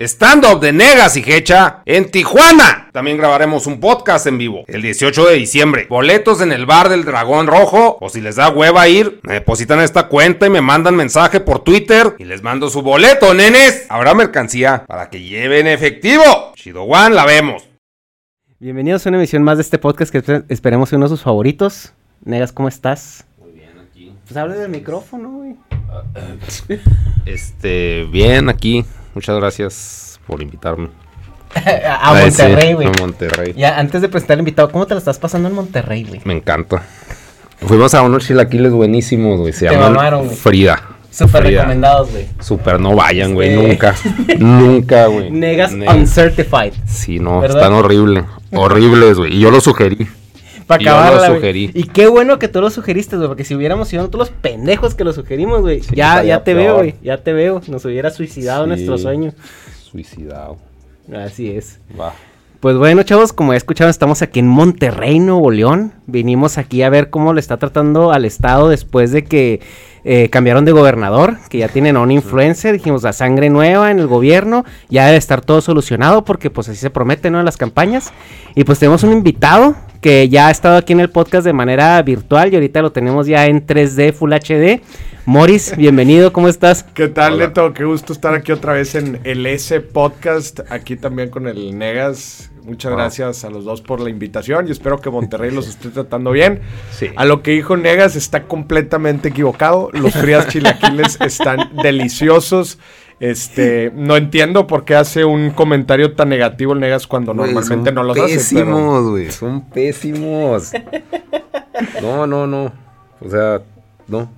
Stand-up de Negas y Hecha en Tijuana. También grabaremos un podcast en vivo el 18 de diciembre. Boletos en el bar del Dragón Rojo. O si les da hueva ir, me depositan esta cuenta y me mandan mensaje por Twitter y les mando su boleto, nenes. Habrá mercancía para que lleven efectivo. Chido One, la vemos. Bienvenidos a una emisión más de este podcast que espe- esperemos sea uno de sus favoritos. Negas, ¿cómo estás? Muy bien, aquí. Pues habla del micrófono, güey. Este, bien, aquí. Muchas gracias por invitarme. a Monterrey, güey. a Monterrey. Ya, antes de presentar al invitado, ¿cómo te lo estás pasando en Monterrey, güey? Me encanta. Fuimos a unos chilaquiles buenísimos, güey. Se Te llaman. Frida. Súper recomendados, güey. Super, no vayan, güey. Sí. Nunca. Nunca, güey. Negas Negas. Uncertified. Sí, no, ¿Verdad? están horribles. Horribles, güey. Y yo lo sugerí. Para Yo lo acabarla, güey. sugerí. Y qué bueno que tú lo sugeriste, güey, porque si hubiéramos sido nosotros los pendejos que lo sugerimos, güey. Sí, ya, ya te peor. veo, güey. Ya te veo. Nos hubiera suicidado Sí. nuestro sueño. Suicidado. Así es. Va. Pues bueno, chavos, como ya escucharon, estamos aquí en Monterrey, Nuevo León. Vinimos aquí a ver cómo le está tratando al Estado después de que eh, cambiaron de gobernador, que ya tienen a un influencer. Dijimos, la sangre nueva en el gobierno, ya debe estar todo solucionado porque pues así se promete, ¿no? En las campañas. Y pues tenemos un invitado que ya ha estado aquí en el podcast de manera virtual y ahorita lo tenemos ya en 3D Full HD. Morris, bienvenido, ¿cómo estás? ¿Qué tal, Hola. Neto? Qué gusto estar aquí otra vez en el S Podcast, aquí también con el Negas. Muchas Wow. gracias a los dos por la invitación y espero que Monterrey los esté tratando bien. Sí. A lo que dijo Negas está completamente equivocado. Los frías chilaquiles están deliciosos. Este, no entiendo por qué hace un comentario tan negativo el Negas cuando normalmente son no los hace. pero- Pésimos, güey. Son pésimos. No, no, no. O sea, no.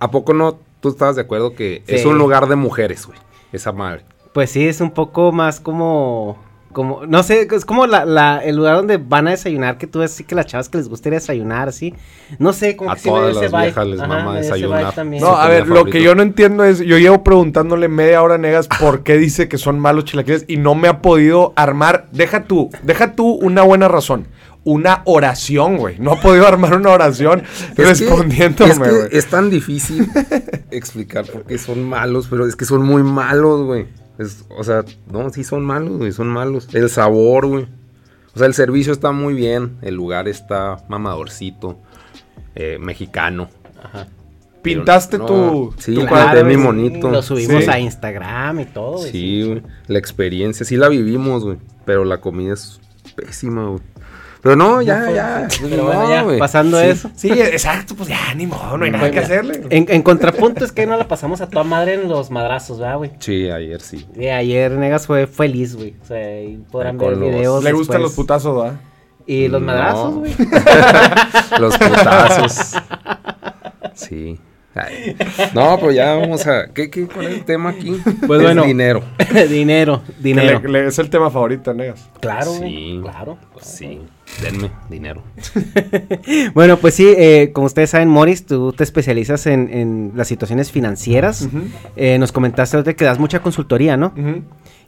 ¿A poco no tú estabas de acuerdo que es un lugar de mujeres, güey? Esa madre. Pues sí, es un poco más como, como, no sé, es como la, la, el lugar donde van a desayunar, que tú ves así que las chavas que les gusta ir a desayunar, así. No sé, como A que sí me todas ese las viejas les Ajá, mama desayunar. también. No, a ver, lo que yo no entiendo es, yo llevo preguntándole media hora a Negas por qué dice que son malos chilaquiles y no me ha podido armar, deja tú, deja tú una buena razón, una oración, güey. No ha podido armar una oración respondiéndome, es, que güey. es tan difícil explicar por qué son malos, pero es que son muy malos, güey. Es- O sea, no, sí son malos, güey, son malos. El sabor, güey. O sea, el servicio está muy bien, el lugar está mamadorcito, eh, mexicano. Pintaste no, tu, sí, tu Claro, cuadro. mi monito. Lo subimos Sí. a Instagram y todo, güey. Sí, güey. La experiencia, sí la vivimos, güey. Pero la comida es pésima, güey. Pero no, ya, ya. Pero no, bueno, ya, güey. pasando Sí. eso. Sí, exacto, pues ya, ni modo, no hay nada que hacerle. En, en contrapunto es que no la pasamos a toda madre en los madrazos, ¿verdad, güey? Sí, ayer sí. Y ayer Negas fue feliz, güey. O sea, ahí podrán ver los- videos. Le gustan los putazos, ¿verdad? Y los No. madrazos, güey. Los putazos. Sí. Ay. No, pues ya vamos a. ¿Qué, qué, ¿Cuál es el tema aquí? Pues Es bueno. Dinero. dinero, dinero. le- le- es el tema favorito, Negas. Claro. Sí. Claro. Sí. Denme dinero. Bueno, pues sí, eh, como ustedes saben, Morris, tú te especializas en, en las situaciones financieras. Eh, nos comentaste ahorita que das mucha consultoría, ¿no?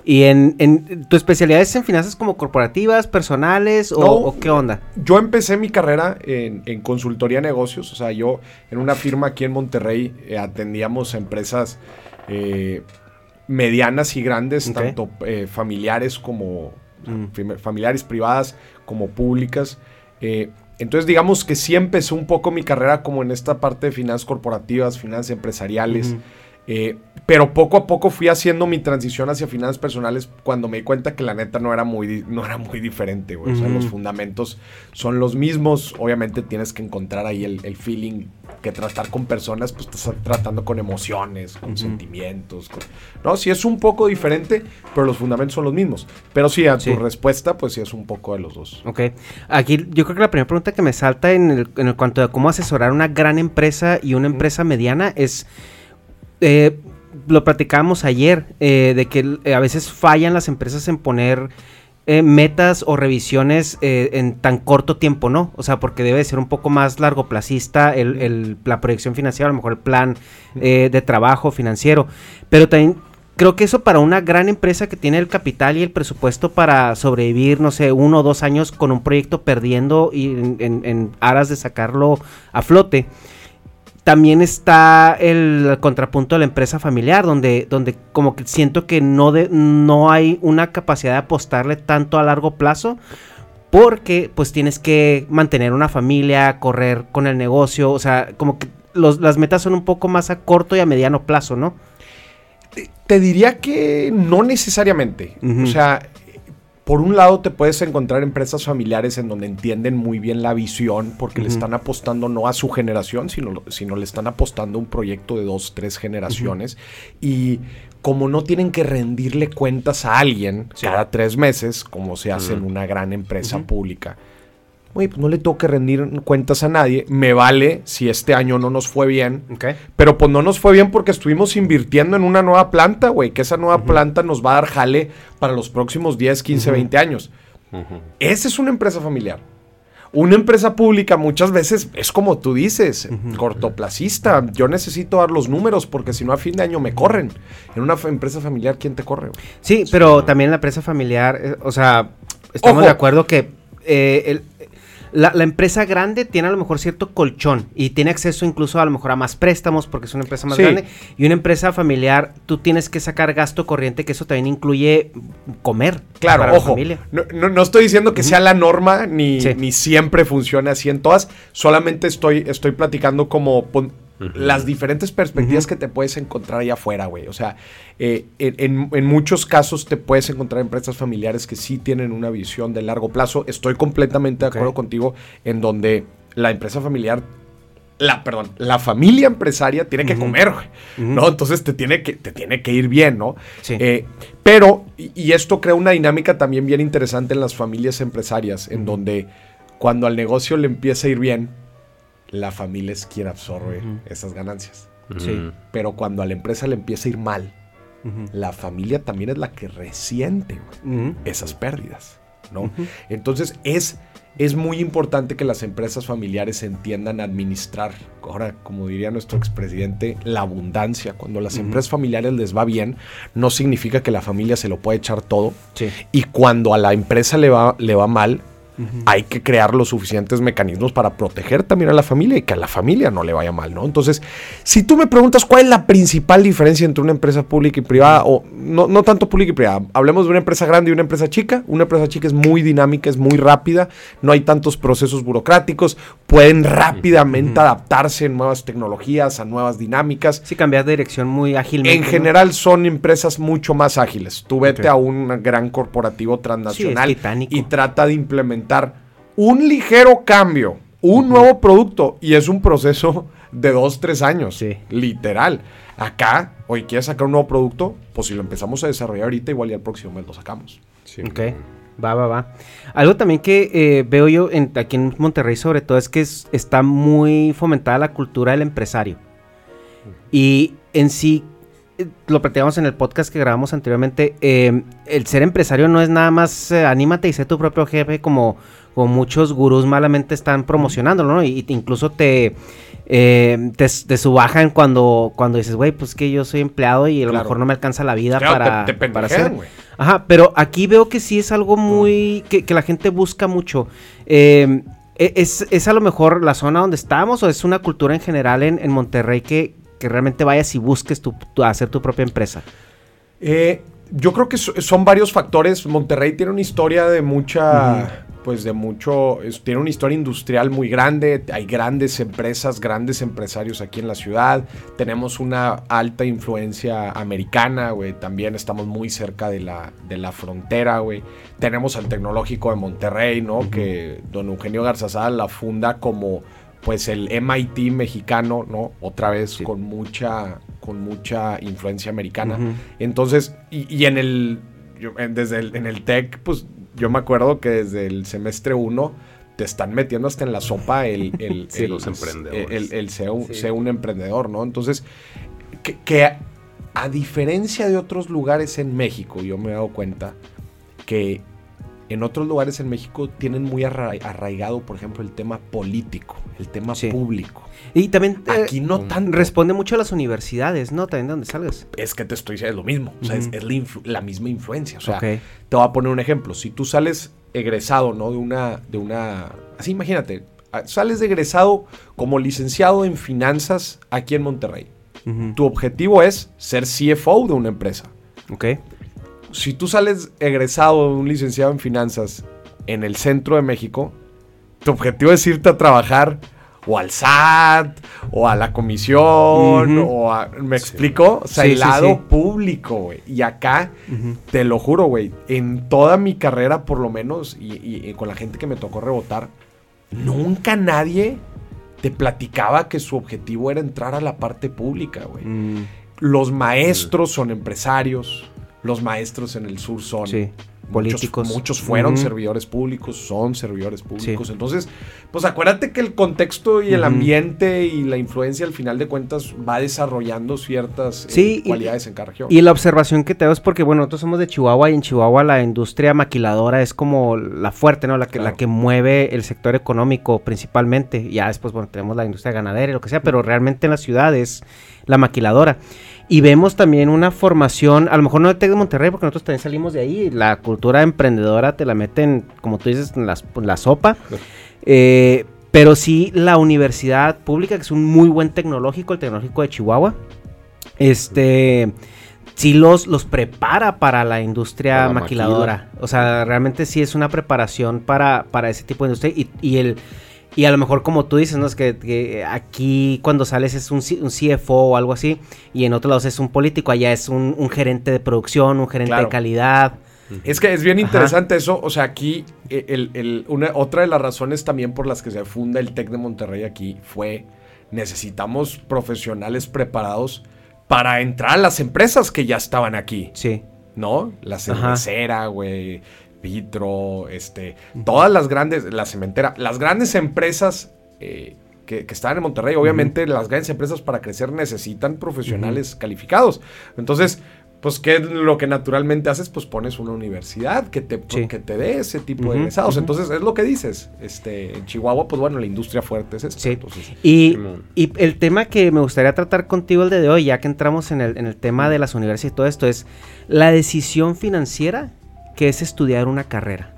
Y en, en tu especialidad es en finanzas como corporativas, personales o, No. o qué onda. Yo empecé mi carrera en, en consultoría de negocios, o sea, yo en una firma aquí en Monterrey eh, atendíamos a empresas eh, medianas y grandes, tanto eh, familiares como Mm. fam- familiares privadas como públicas. Entonces digamos que sí empezó un poco mi carrera como en esta parte de finanzas corporativas, finanzas empresariales. Eh, pero poco a poco fui haciendo mi transición hacia finanzas personales cuando me di cuenta que la neta no era muy, no era muy diferente, güey. O sea, los fundamentos son los mismos. Obviamente tienes que encontrar ahí el, el feeling que tratar con personas, pues estás tratando con emociones, con sentimientos. con- No, sí es un poco diferente, pero los fundamentos son los mismos. Pero sí, a Sí. tu respuesta, pues sí es un poco de los dos. Ok. Aquí yo creo que la primera pregunta que me salta en el, en el cuanto a cómo asesorar una gran empresa y una empresa mediana es, eh, lo platicábamos ayer, eh, de que eh, a veces fallan las empresas en poner eh, metas o revisiones eh, en tan corto tiempo, ¿no? O sea, porque debe ser un poco más largoplacista el, el- la proyección financiera, a lo mejor el plan eh, de trabajo financiero. Pero también creo que eso para una gran empresa que tiene el capital y el presupuesto para sobrevivir, no sé, uno o dos años con un proyecto perdiendo y en, en- en aras de sacarlo a flote. También está el contrapunto de la empresa familiar, donde, donde como que siento que no, de, no hay una capacidad de apostarle tanto a largo plazo, porque pues tienes que mantener una familia, correr con el negocio, o sea, como que los, las metas son un poco más a corto y a mediano plazo, ¿no? Te, te diría que no necesariamente. O sea, por un lado te puedes encontrar empresas familiares en donde entienden muy bien la visión porque le están apostando no a su generación, sino, sino le están apostando a un proyecto de dos, tres generaciones. Y como no tienen que rendirle cuentas a alguien Sí. cada tres meses, como se hace en una gran empresa pública, oye, pues no le tengo que rendir cuentas a nadie, me vale si este año no nos fue bien, pero pues no nos fue bien porque estuvimos invirtiendo en una nueva planta, güey. Que esa nueva planta nos va a dar jale para los próximos 10, 15, 20 años. Esa es una empresa familiar. Una empresa pública muchas veces es como tú dices, cortoplacista. Yo necesito dar los números porque si no a fin de año me corren. En una empresa familiar, ¿quién te corre? Sí, pero también la empresa familiar, eh, o sea, estamos Ojo. de acuerdo que eh, el- la, la empresa grande tiene a lo mejor cierto colchón y tiene acceso incluso a lo mejor a más préstamos porque es una empresa más Sí. grande. Y una empresa familiar, tú tienes que sacar gasto corriente, que eso también incluye comer. Claro, para la ojo. familia. No, no- no estoy diciendo que sea la norma ni, Sí. ni siempre funcione así en todas. Solamente estoy, estoy platicando como las diferentes perspectivas que te puedes encontrar allá afuera, güey. O sea, eh, en, muchos casos te puedes encontrar empresas familiares que sí tienen una visión de largo plazo. Estoy completamente de acuerdo contigo en donde la empresa familiar la, perdón, la familia empresaria tiene que comer. ¿no? Entonces te tiene que, te tiene que ir bien, ¿no? Sí. Eh, pero, y, y esto crea una dinámica también bien interesante en las familias empresarias, en donde cuando al negocio le empieza a ir bien, la familia es quien absorbe esas ganancias. Sí. Pero cuando a la empresa le empieza a ir mal, la familia también es la que resiente esas pérdidas, ¿no? Entonces es, es muy importante que las empresas familiares entiendan administrar, ahora como diría nuestro expresidente, la abundancia. Cuando las empresas familiares les va bien, no significa que la familia se lo puede echar todo. Sí. Y cuando a la empresa le va, le va mal, Hay que crear los suficientes mecanismos para proteger también a la familia y que a la familia no le vaya mal, ¿no? Entonces, si tú me preguntas cuál es la principal diferencia entre una empresa pública y privada, o no, no tanto pública y privada, hablemos de una empresa grande y una empresa chica, una empresa chica es muy dinámica, es muy rápida, no hay tantos procesos burocráticos, pueden rápidamente adaptarse a nuevas tecnologías, a nuevas dinámicas. Sí, cambiar de dirección muy ágilmente. En ¿no? general son empresas mucho más ágiles. Tú vete a un gran corporativo transnacional Sí, y trata de implementar un ligero cambio, un nuevo producto y es un proceso de dos, tres años. Sí. Literal. Acá, hoy quieres sacar un nuevo producto, pues si lo empezamos a desarrollar ahorita, igual ya el próximo mes lo sacamos. Ok, va, va, va. Algo también que eh, veo yo en- aquí en Monterrey sobre todo es que es- está muy fomentada la cultura del empresario. Y en sí, lo platicamos en el podcast que grabamos anteriormente, eh, el ser empresario no es nada más eh, anímate y sé tu propio jefe como, como muchos gurús malamente están promocionándolo, ¿no? Y, te- incluso te, eh, te, te subajan cuando, cuando dices, güey, pues que yo soy empleado y a lo mejor no me alcanza la vida Claro, para, te, para hacer. güey. Ajá, pero aquí veo que sí es algo muy. que, que la gente busca mucho. Eh, e- es, ¿Es a lo mejor la zona donde estamos o es una cultura en general en, en Monterrey que, que realmente vayas y busques tu, tu- hacer tu propia empresa? Eh, yo creo que so- son varios factores. Monterrey tiene una historia de mucha, pues de mucho, es- tiene una historia industrial muy grande. Hay grandes empresas, grandes empresarios aquí en la ciudad. Tenemos una alta influencia americana, güey. También estamos muy cerca de la, de la frontera, güey. Tenemos al Tecnológico de Monterrey, ¿no? Que don Eugenio Garzazada la funda como pues el MIT mexicano, ¿no? Otra vez Sí. con mucha con mucha influencia americana. Entonces, y, y en el yo- en- desde el, en el TEC, pues yo me acuerdo que desde el semestre 1 te están metiendo hasta en la sopa el, el, Sí, el- los emprendedores. el, el ser, un, Sí. ser un emprendedor, ¿no? Entonces, que, que a, a diferencia de otros lugares en México, yo me he dado cuenta que en otros lugares en México tienen muy arra- arraigado, por ejemplo, el tema político, el tema Sí. público. Y también eh, Aquí no tanto. responde mucho a las universidades, ¿no? También de donde salgas. es que te estoy diciendo es lo mismo. O sea, es- la, misma influencia. O sea, te voy a poner un ejemplo. Si tú sales egresado, ¿no? De una, de una. Así imagínate, Sales de egresado como licenciado en finanzas aquí en Monterrey. Tu objetivo es ser CFO de una empresa. Ok. Si tú sales egresado de un licenciado en finanzas en el centro de México, tu objetivo es irte a trabajar o al SAT, o a la comisión, o a... ¿Me explico? O sea, Sí, el lado sí. público, güey. Y acá, te lo juro, güey, en toda mi carrera, por lo menos, y, y- y con la gente que me tocó rebotar, nunca nadie te platicaba que su objetivo era entrar a la parte pública, güey. Mm, Los maestros son empresarios, los maestros en el sur son sí. Políticos. Muchos, fueron servidores públicos, son servidores públicos. Sí. Entonces, pues acuérdate que el contexto y el ambiente y la influencia al final de cuentas va desarrollando ciertas eh, y- cualidades en cada región. Y la observación que te hago es porque, bueno, nosotros somos de Chihuahua y en Chihuahua la industria maquiladora es como la fuerte, ¿no? La que, la que mueve el sector económico principalmente. Ya después, bueno, tenemos la industria ganadera y lo que sea, pero realmente en las ciudades la maquiladora. Y vemos también una formación, a lo mejor no de Tec de Monterrey, porque nosotros también salimos de ahí. La cultura emprendedora te la meten, como tú dices, en las- en la sopa. Eh, pero sí la universidad pública, que es un muy buen tecnológico, el tecnológico de Chihuahua, este sí los, los prepara para la industria Para maquiladora. O sea, realmente sí es una preparación para, para ese tipo de industria. Y, y el y a lo mejor como tú dices, ¿no? Es que, que aquí cuando sales es un, CFO o algo así, y en otros lados es un político, allá es un, un gerente de producción, un gerente Claro. de calidad. Es que es bien Ajá. interesante eso. O sea, aquí, el- el- una, otra de las razones también por las que se funda el TEC de Monterrey aquí fue necesitamos profesionales preparados para entrar a las empresas que ya estaban aquí. Sí. ¿no? La cervecera, güey, Vitro, este, todas las grandes, la cementera, las grandes empresas eh, que, que están en Monterrey, obviamente las grandes empresas para crecer necesitan profesionales calificados. Entonces, pues, ¿qué es lo que naturalmente haces? Pues pones una universidad que te, Sí. que te dé ese tipo de egresados. Entonces, es lo que dices. Este, en Chihuahua, pues bueno, la industria fuerte es esta. Sí. Entonces, Y, y el tema que me gustaría tratar contigo el día de hoy, ya que entramos en el, en el tema de las universidades y todo esto, es la decisión financiera que es estudiar una carrera.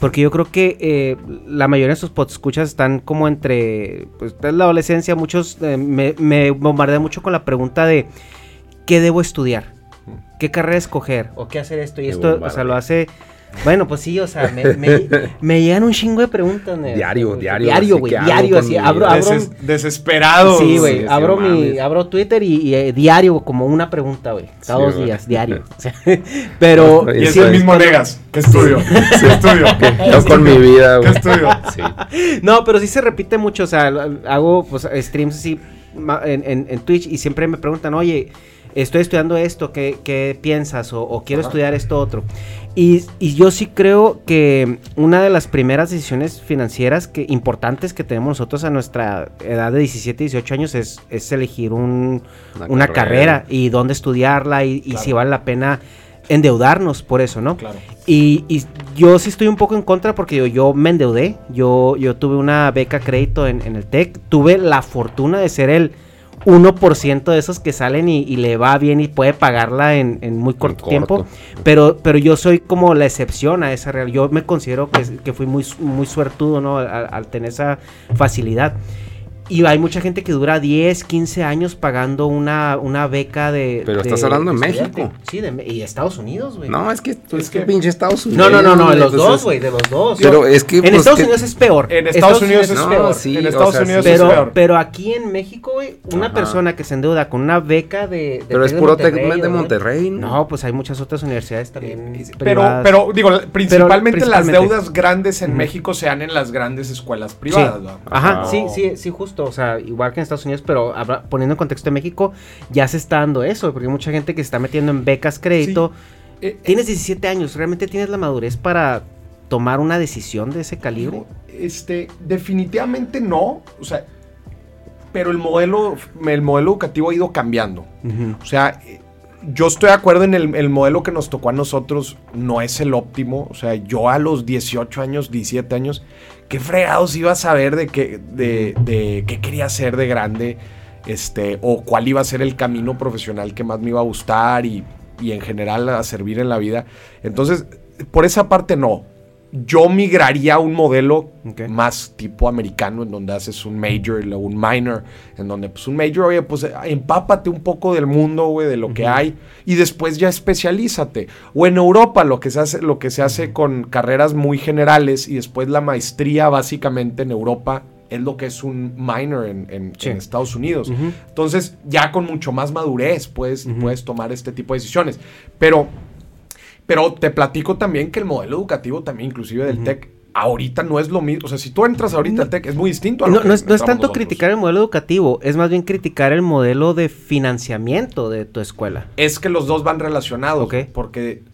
Porque yo creo que eh, la mayoría de sus escuchas están como entre pues, es la adolescencia. Muchos eh, me, me bombardean mucho con la pregunta de ¿qué debo estudiar? ¿Qué carrera escoger? ¿O qué hacer esto? Y esto, o sea, lo hace... Bueno, pues sí, o sea, me, me- me llegan un chingo de preguntas. Diario, diario, Diario, güey, ¿qué diario, así. Abro, abro, deses- desesperado. Sí, güey. sí, abro sí, mi, mames. abro Twitter y, y, eh, diario como una pregunta, güey. Cada Sí, dos días, diario. O sea, pero Y es el es. mismo Negas. ¿Qué estudio? ¿Qué estudio? Yo con mi vida, ¿Qué güey. estudio? Sí. no, pero sí se repite mucho. O sea, hago pues, streams así en, en- en Twitch y siempre me preguntan, oye, estoy estudiando esto, ¿qué, qué piensas? O, o quiero Ajá. estudiar esto otro. Y, y yo sí creo que una de las primeras decisiones financieras que, importantes que tenemos nosotros a nuestra edad de 17, 18 años es, es elegir un, Una una, carrera. carrera. y dónde estudiarla y, si vale la pena endeudarnos por eso, ¿no? Claro. Y, y yo sí estoy un poco en contra porque yo, yo me endeudé. Yo, yo tuve una beca crédito en, en el TEC. Tuve la fortuna de ser el 1% de esos que salen y, y le va bien y puede pagarla en, en muy corto, corto. tiempo. Pero, pero yo soy como la excepción a esa realidad. Yo me considero que, que fui muy, muy suertudo, ¿no? Al, al tener esa facilidad. Y hay mucha gente que dura 10, 15 años pagando una, una beca de. Pero de- estás hablando de. México. Sí, de, y Estados Unidos, güey. No, es que, pues, Es que pinche Estados Unidos. No, no, no, no, de los dos, güey, de los dos. Pero es que. en pues, Estados que- Unidos es peor. En Estados Unidos es No, peor. sí, en o Estados sea, Unidos sí. es pero, peor. pero aquí en México, güey, una Ajá. persona que se endeuda con una beca de. de Pero es puro Tec de ¿no? Monterrey, ¿no? No, pues hay muchas otras universidades también. Pero, privadas. pero digo, principalmente, las principalmente. deudas grandes en. México se dan en las grandes escuelas privadas. ¿no? Ajá, Ah. sí, sí, sí, justo. O sea, igual que en Estados Unidos, pero habla- poniendo en contexto de México, ya se está dando eso, porque hay mucha gente que se está metiendo en becas crédito. Eh, eh, Tienes 17 años, ¿realmente tienes la madurez para tomar una decisión de ese calibre? Este, definitivamente no. O sea, pero el modelo, el modelo educativo ha ido cambiando. O sea, eh, yo estoy de acuerdo en el, el modelo que nos tocó a nosotros, no es el óptimo. O sea, yo a los 18 años, 17 años, ¿qué fregados iba a saber de qué, de, qué quería hacer de grande? Este, o cuál iba a ser el camino profesional que más me iba a gustar y, y en general a servir en la vida. Entonces, por esa parte no. Yo migraría a un modelo más tipo americano, en donde haces un major y luego un minor, en donde pues un major, oye, pues empápate un poco del mundo, güey, de lo que hay, y después ya especialízate. O en Europa, lo que se hace, lo que se hace con carreras muy generales, y después la maestría básicamente en Europa es lo que es un minor en, en- Sí. en Estados Unidos. Entonces, ya con mucho más madurez puedes, puedes tomar este tipo de decisiones. Pero pero te platico también que el modelo educativo también, inclusive del TEC, ahorita no es lo mismo. O sea, si tú entras ahorita al TEC, es muy distinto a lo No, que no es, no es tanto nosotros. criticar el modelo educativo, es más bien criticar el modelo de financiamiento de tu escuela. Es que los dos van relacionados. Porque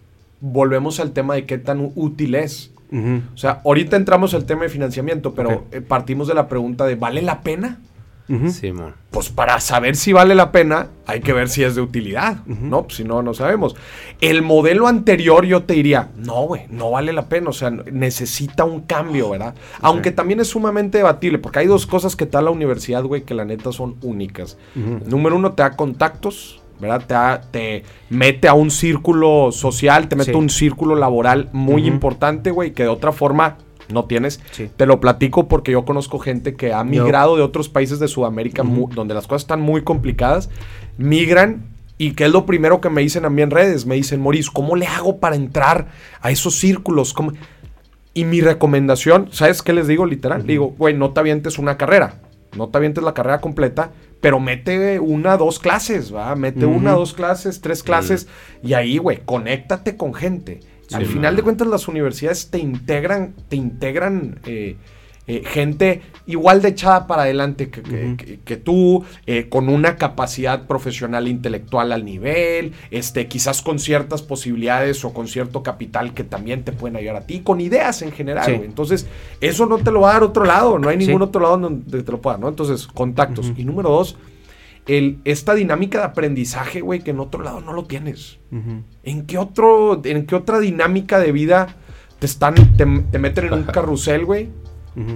volvemos al tema de qué tan útil es. O sea, ahorita entramos al tema de financiamiento, pero eh, partimos de la pregunta de ¿vale la pena? Ujú. Simón. Pues para saber si vale la pena, hay que ver si es de utilidad, ¿no? Pues si no, no sabemos. El modelo anterior yo te diría, no, güey, no vale la pena, o sea, necesita un cambio, ¿verdad? Aunque también es sumamente debatible, porque hay dos cosas que te da la universidad, güey, que la neta son únicas. Número uno, te da contactos, ¿verdad? Te, da- te mete a un círculo social, te mete Sí. a un círculo laboral muy importante, güey, que de otra forma no tienes. Sí. Te lo platico porque yo conozco gente que ha migrado de otros países de Sudamérica donde las cosas están muy complicadas, migran y que es lo primero que me dicen a mí en redes, me dicen, Maurice, ¿cómo le hago para entrar a esos círculos? ¿Cómo?". Y mi recomendación, ¿sabes qué les digo literal? Le digo, güey, no te avientes una carrera, no te avientes la carrera completa, pero mete una, dos clases, ¿va? Mete una, dos clases, tres clases y ahí, güey, conéctate con gente. Al final de cuentas las universidades te integran, te integran eh, eh, gente igual de echada para adelante que, que- Ujú. que- que tú, eh, con una capacidad profesional e intelectual al nivel, este, quizás con ciertas posibilidades o con cierto capital que también te pueden ayudar a ti, con ideas en general. Sí. Entonces, eso no te lo va a dar otro lado, no hay Sí. ningún otro lado donde te lo pueda, ¿no? Entonces, contactos. Y número dos, el, esta dinámica de aprendizaje, güey, que en otro lado no lo tienes. ¿En qué, otro, ¿En qué otra dinámica de vida te están, te, te meten en un carrusel, güey?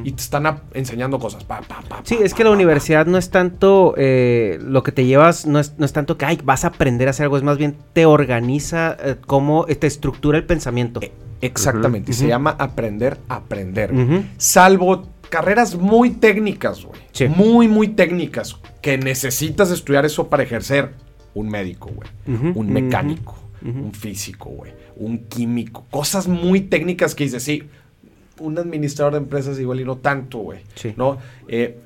Y te están enseñando cosas. Pa, pa, pa, Sí, es que la universidad no es tanto eh, lo que te llevas, no es, no es tanto que ay, vas a aprender a hacer algo, es más bien te organiza eh, cómo te estructura el pensamiento. pa. Exactamente. Y se Ujú. llama aprender a aprender. Salvo carreras muy técnicas, güey. Sí. Muy, muy técnicas. Que necesitas estudiar eso para ejercer. Un médico, güey. Un mecánico. Un físico, güey. Un químico. Cosas muy técnicas que dices, sí. Un administrador de empresas igual y no tanto, güey. Sí. ¿No? Eh,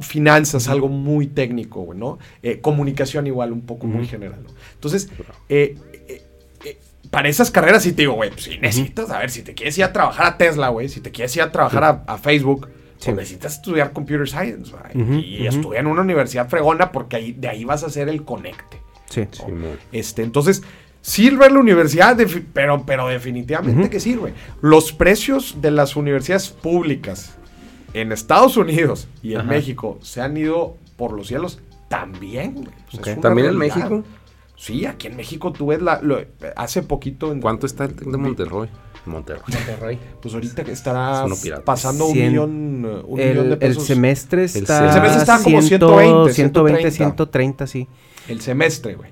Finanzas, algo muy técnico, güey, ¿no? Eh, comunicación igual, un poco muy general, ¿no? Entonces, eh, para esas carreras sí te digo, güey, pues sí necesitas, a ver, si te quieres ir a trabajar a Tesla, güey, si te quieres ir a trabajar a, a Facebook, Sí. pues necesitas estudiar Computer Science, güey, y estudiar en una universidad fregona porque ahí, de ahí vas a hacer el conecte. Sí. Simón. Este, entonces, sirve la universidad, pero, pero definitivamente Ujú. que sirve. Los precios de las universidades públicas en Estados Unidos y en Ajá. México se han ido por los cielos también. güey. Pues ¿También en. México? Sí, aquí en México tú ves la, lo- hace poquito. En, ¿Cuánto está el Tec de Monterrey? Monterrey. Pues ahorita que estará pasando un millón, eh, un millón El, de el pesos. semestre está, El semestre está como 100, 120, 120, 130. 130, sí. El semestre, güey.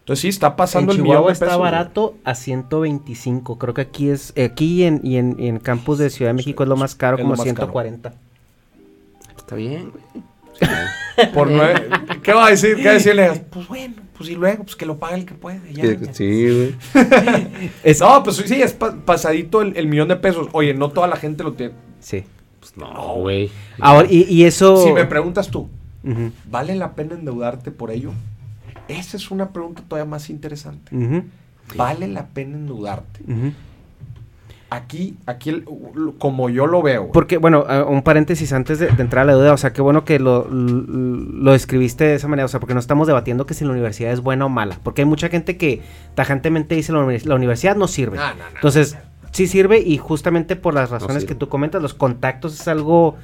Entonces sí, está pasando en el millón Chihuahua de está pesos. güey. barato a 125. Creo que aquí es aquí y en, y en, y en campus de Ciudad de México es lo más caro, Es como más caro. 140. Está bien, güey. Por nueve- ¿Qué va a decir? ¿Qué va a decirle? Pues bueno, pues y luego, pues que lo pague el que puede. ya, ya. Sí, güey. Es- No, pues sí, es pa- pasadito el, el millón de pesos. Oye, no toda la gente lo tiene. Sí. Pues no, güey. Ahora, y, y eso... Si me preguntas tú, ¿vale la pena endeudarte por ello? Esa es una pregunta todavía más interesante. ¿Vale la pena endeudarte? ujú. Aquí, aquí como yo lo veo. Porque, bueno, eh, un paréntesis antes de, de entrar a la duda, o sea, qué bueno que lo, lo escribiste de esa manera, o sea, porque no estamos debatiendo que si la universidad es buena o mala, porque hay mucha gente que tajantemente dice la, la universidad no sirve. No, no, no. Entonces, sí sirve y justamente por las razones que tú comentas, los contactos es algo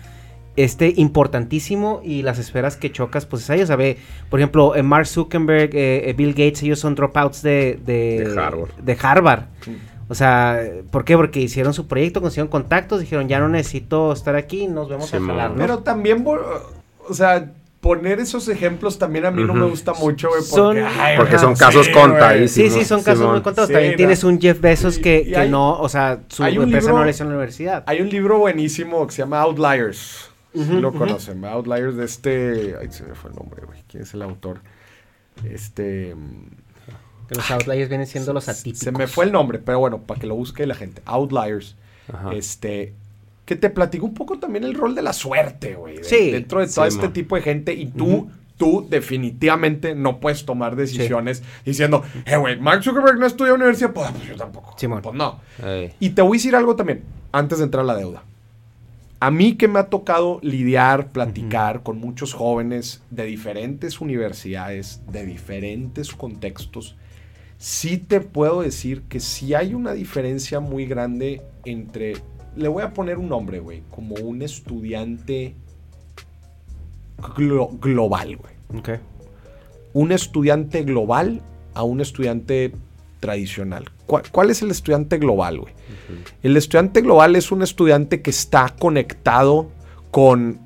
este importantísimo y las esferas que chocas, pues es ahí, o sea, ve, por ejemplo, eh, Mark Zuckerberg, eh, eh, Bill Gates, ellos son dropouts de, de, De Harvard. de Harvard. Sí. O sea, ¿por qué? Porque hicieron su proyecto, consiguieron contactos, dijeron, ya no necesito estar aquí, nos vemos Sí, a jalar, ¿no? Pero también, o sea, poner esos ejemplos también a mí no me gusta mucho, güey, Son- porque, ay, Porque son casos sí, contadísimos. Sí, sí, son casos Simón. muy contados. Sí, También no. tienes un Jeff Bezos que, Y que hay- no, o sea, su empresa libro- no le hizo en la universidad. Hay un libro buenísimo que se llama Outliers. Sí Ujú, lo ujú. conocen, ¿verdad? Outliers de este. Ay, se me fue el nombre, güey. ¿Quién es el autor? Este. Que los outliers vienen siendo los atípicos. Se me fue el nombre, pero bueno, para que lo busque la gente. Outliers. Ajá. Este. Que te platico un poco también el rol de la suerte, güey. de- Sí. Dentro de todo Sí, este man. tipo de gente. Y tú, tú definitivamente no puedes tomar decisiones diciendo, eh, güey, Mark Zuckerberg no la universidad. Pues, pues yo tampoco. Simón. Pues no. Y te voy a decir algo también, antes de entrar a la deuda. A mí que me ha tocado lidiar, platicar con muchos jóvenes de diferentes universidades, de diferentes contextos, sí te puedo decir que sí hay una diferencia muy grande entre, le voy a poner un nombre, güey, como un estudiante glo- global, güey Ok. un estudiante global a un estudiante tradicional. ¿Cuál, cuál es el estudiante global, güey? El estudiante global es un estudiante que está conectado con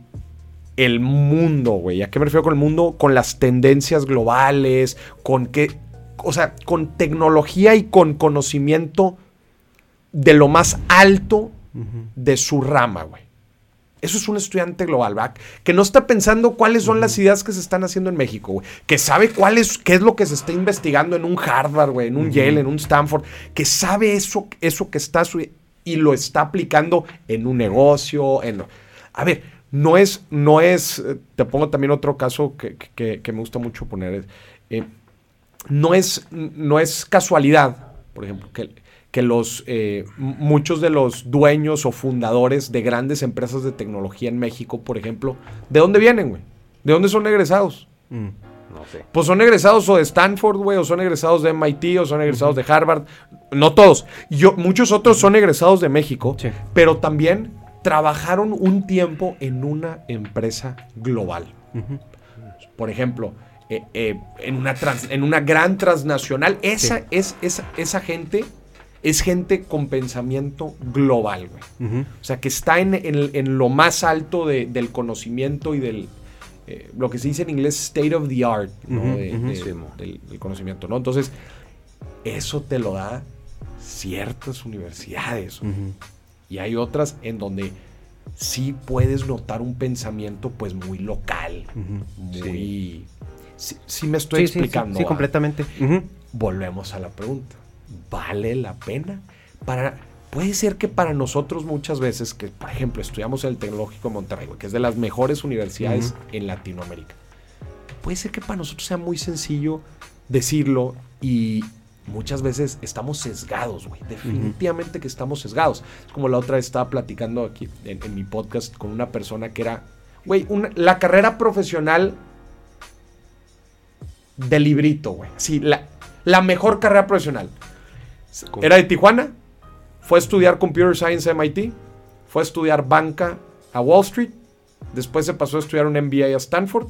el mundo, güey. ¿A qué me refiero con el mundo? Con las tendencias globales, con qué, o sea, con tecnología y con conocimiento de lo más alto de su rama, güey. Eso es un estudiante global, ¿verdad? Que no está pensando cuáles son las ideas que se están haciendo en México, güey. Que sabe cuál es, qué es lo que se está investigando en un Harvard, güey, en un Yale, en un Stanford. Que sabe eso, eso que está su- y lo está aplicando en un negocio, en... A ver, no es, no es, eh, te pongo también otro caso que, que- que me gusta mucho poner. eh, no, es, no es casualidad, por ejemplo, que, que los, eh, muchos de los dueños o fundadores de grandes empresas de tecnología en México, por ejemplo, ¿de dónde vienen, güey? ¿De dónde son egresados? Mm. No sé. Pues son egresados o de Stanford, güey, o son egresados de MIT, o son egresados de Harvard. No todos. Yo, muchos otros son egresados de México, Sí. pero también trabajaron un tiempo en una empresa global. Por ejemplo, eh, eh, en, una trans- en una gran transnacional, esa, Sí. es, esa, esa gente es gente con pensamiento global, güey. O sea, que está en, en- en lo más alto de- del conocimiento y del, eh, lo que se dice en inglés, state of the art, ¿no? De- de- Sí, del, del conocimiento, ¿no? Entonces, eso te lo da ciertas universidades. Y hay otras en donde sí puedes notar un pensamiento, pues, muy local, muy... Sí, sí me estoy Sí, sí, sí, explicando. Sí, ¿va? completamente. Ujú. volvemos a la pregunta. ¿Vale la pena? Para, puede ser que para nosotros muchas veces, que por ejemplo estudiamos en el Tecnológico de Monterrey, que es de las mejores universidades Ujú. en Latinoamérica, puede ser que para nosotros sea muy sencillo decirlo y muchas veces estamos sesgados, güey. Definitivamente que estamos sesgados. Es como la otra vez estaba platicando aquí en, en mi podcast con una persona que era, güey, la carrera profesional de librito, güey. Sí, la, la mejor carrera profesional. Era de Tijuana, fue a estudiar Computer Science a MIT, fue a estudiar banca a Wall Street, después se pasó a estudiar un MBA a Stanford,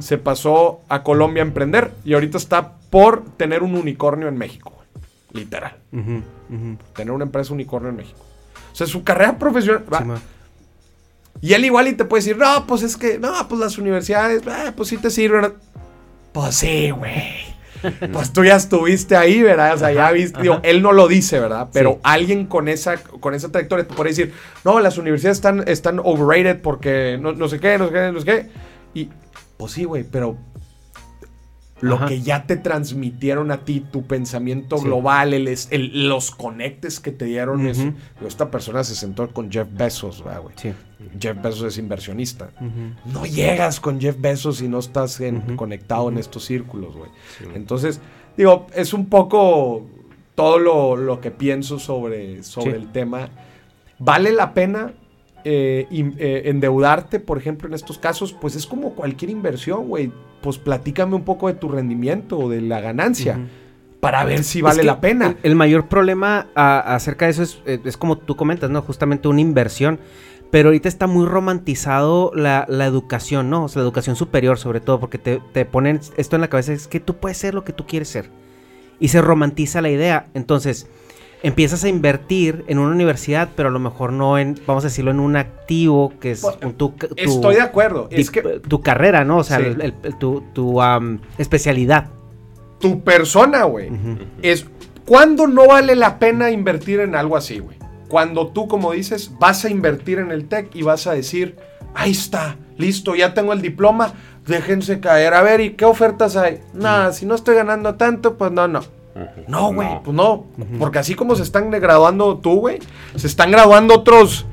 se pasó a Colombia a emprender y ahorita está por tener un unicornio en México, literal. Tener una empresa unicornio en México. O sea, su carrera profesional... Sí, y él igual y te puede decir, no, pues es que, no, pues las universidades, ah, pues sí te sirven. Pues sí, güey. Pues tú ya estuviste ahí, ¿verdad? O sea, ya viste, digo, él no lo dice, ¿verdad? Pero Sí. alguien con esa, con esa trayectoria te puede decir, no, las universidades están, están overrated porque no, no sé qué, no sé qué, no sé qué. Y, pues sí, güey, pero lo Ajá. que ya te transmitieron a ti, tu pensamiento Sí. global, el, los conectes que te dieron, eso. Esta persona se sentó con Jeff Bezos, ¿verdad, güey? Sí. Jeff Bezos es inversionista. No llegas con Jeff Bezos si no estás en- conectado en estos círculos, güey. Sí. Entonces, digo, es un poco todo lo, lo que pienso sobre, sobre el tema. ¿Vale la pena eh, in- eh, endeudarte, por ejemplo, en estos casos? Pues es como cualquier inversión, güey. Pues platícame un poco de tu rendimiento o de la ganancia para ver si Es vale que la pena. El, el mayor problema a- acerca de eso es, eh, es como tú comentas, ¿no? Justamente una inversión. Pero ahorita está muy romantizado la, la educación, ¿no? O sea, la educación superior, sobre todo, porque te, te ponen esto en la cabeza, es que tú puedes ser lo que tú quieres ser. Y se romantiza la idea. Entonces, empiezas a invertir en una universidad, pero a lo mejor no en, vamos a decirlo, en un activo que es Bueno, un- tu, tu- Estoy de acuerdo. Es que tu carrera, ¿no? O sea, Sí. el- el- el- tu, tu, especialidad. tu persona, güey, Ujú. es cuando no vale la pena invertir en algo así, güey. Cuando tú, como dices, vas a invertir en el tech y vas a decir, ahí está, listo, ya tengo el diploma, déjense caer. A ver, ¿y qué ofertas hay? Nada, si no estoy ganando tanto, pues no, no. No, güey, pues no. Porque así como se están graduando tú, güey, se están graduando otros.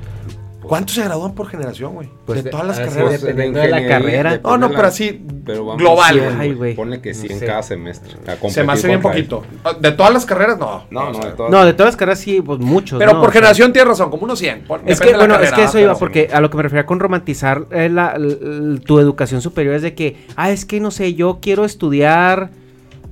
¿Cuántos se gradúan por generación, güey? Pues de de- todas las carreras. dependiendo de la carrera. No, no, pero así, vamos global, 100, güey. Ay, güey. Ponle que 100 Sí. cada semestre. a Se me hace bien poquito. De todas las carreras, no. No, no, de todas. No, de todas las carreras sí, pues muchos. Pero ¿no? por O sea, generación tienes razón, como unos 100. por- Es que, bueno, es que eso pero iba, sí. porque a lo que me refería con romantizar eh, la- tu educación superior es de que, ah, es que no sé, yo quiero estudiar.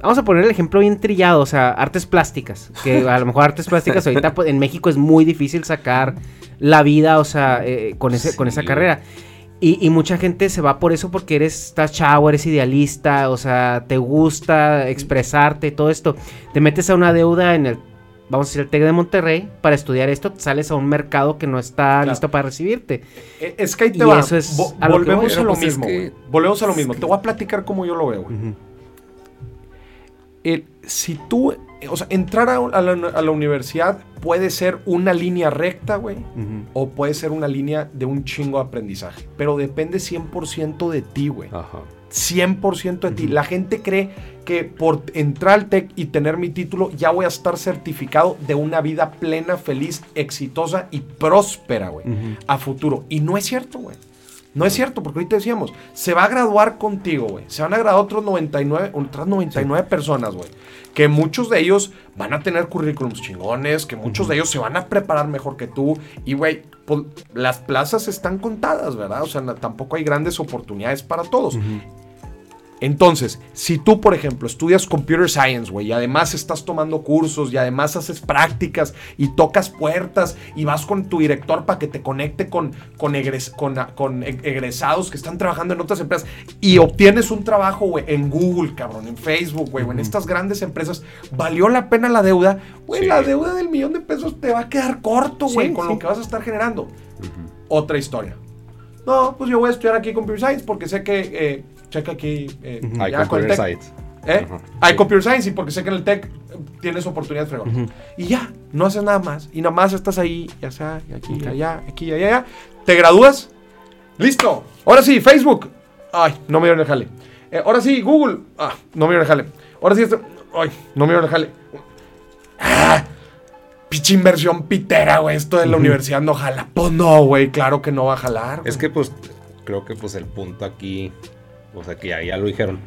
Vamos a poner el ejemplo bien trillado, o sea, artes plásticas. Que a lo mejor artes plásticas ahorita pues, en México es muy difícil sacar la vida, o sea, eh, con, ese, con esa carrera. Y, y mucha gente se va por eso porque eres, estás chavo, eres idealista, o sea, te gusta expresarte, todo esto. Te metes a una deuda en el, vamos a decir, el TEC de Monterrey para estudiar esto, sales a un mercado que no está Claro. listo para recibirte. Eh, Es que ahí te Y va. eso es Vo- a lo que volvemos a lo pues es mismo. güey. Volvemos a lo mismo. Te voy a platicar cómo yo lo veo, güey. Ujú. El- si tú, o sea, entrar a, a la, a la universidad puede ser una línea recta, güey. O puede ser una línea de un chingo de aprendizaje. Pero depende 100% de ti, güey. Ajá. 100% de ti. La gente cree que por entrar al TEC y tener mi título ya voy a estar certificado de una vida plena, feliz, exitosa y próspera, güey, a futuro. Y no es cierto, güey. No es cierto, porque ahorita decíamos, se va a graduar contigo, güey. Se van a graduar otros 99, otras 99 personas, güey. Que muchos de ellos van a tener currículums chingones, que muchos de ellos se van a preparar mejor que tú. Y, güey, pues, las plazas están contadas, ¿verdad? O sea, tampoco hay grandes oportunidades para todos. Entonces, si tú, por ejemplo, estudias computer science, güey, y además estás tomando cursos y además haces prácticas y tocas puertas y vas con tu director para que te conecte con, con, egres- con, a- con e- egresados que están trabajando en otras empresas y obtienes un trabajo, güey, en Google, cabrón, en Facebook, güey, o en estas grandes empresas, ¿valió la pena la deuda? Güey, Sí. la deuda del millón de pesos te va a quedar corto, güey, Sí, con sí. lo que vas a estar generando. Otra historia. No, pues yo voy a estudiar aquí Computer Science porque sé que, eh, checa aquí, eh, Hay ya con el computer tech, sites. ¿eh? Hay Sí. Computer Science y porque sé que en el Tech tienes oportunidades fregonas. Y ya, no haces nada más. Y nada más estás ahí, ya sea, y aquí, y allá, aquí, y allá, allá. Te gradúas, listo. Ahora sí, Facebook. Ay, no me dieron el jale. Eh, ahora sí, Google. Ah, no me dieron el jale. Ahora sí, esto. Ay, no me dieron el jale. Ah, pinche inversión pitera, güey. Esto de la universidad no jala. Pues no, güey, claro que no va a jalar. Es que pues creo que pues el punto aquí, o sea que ya, ya lo dijeron.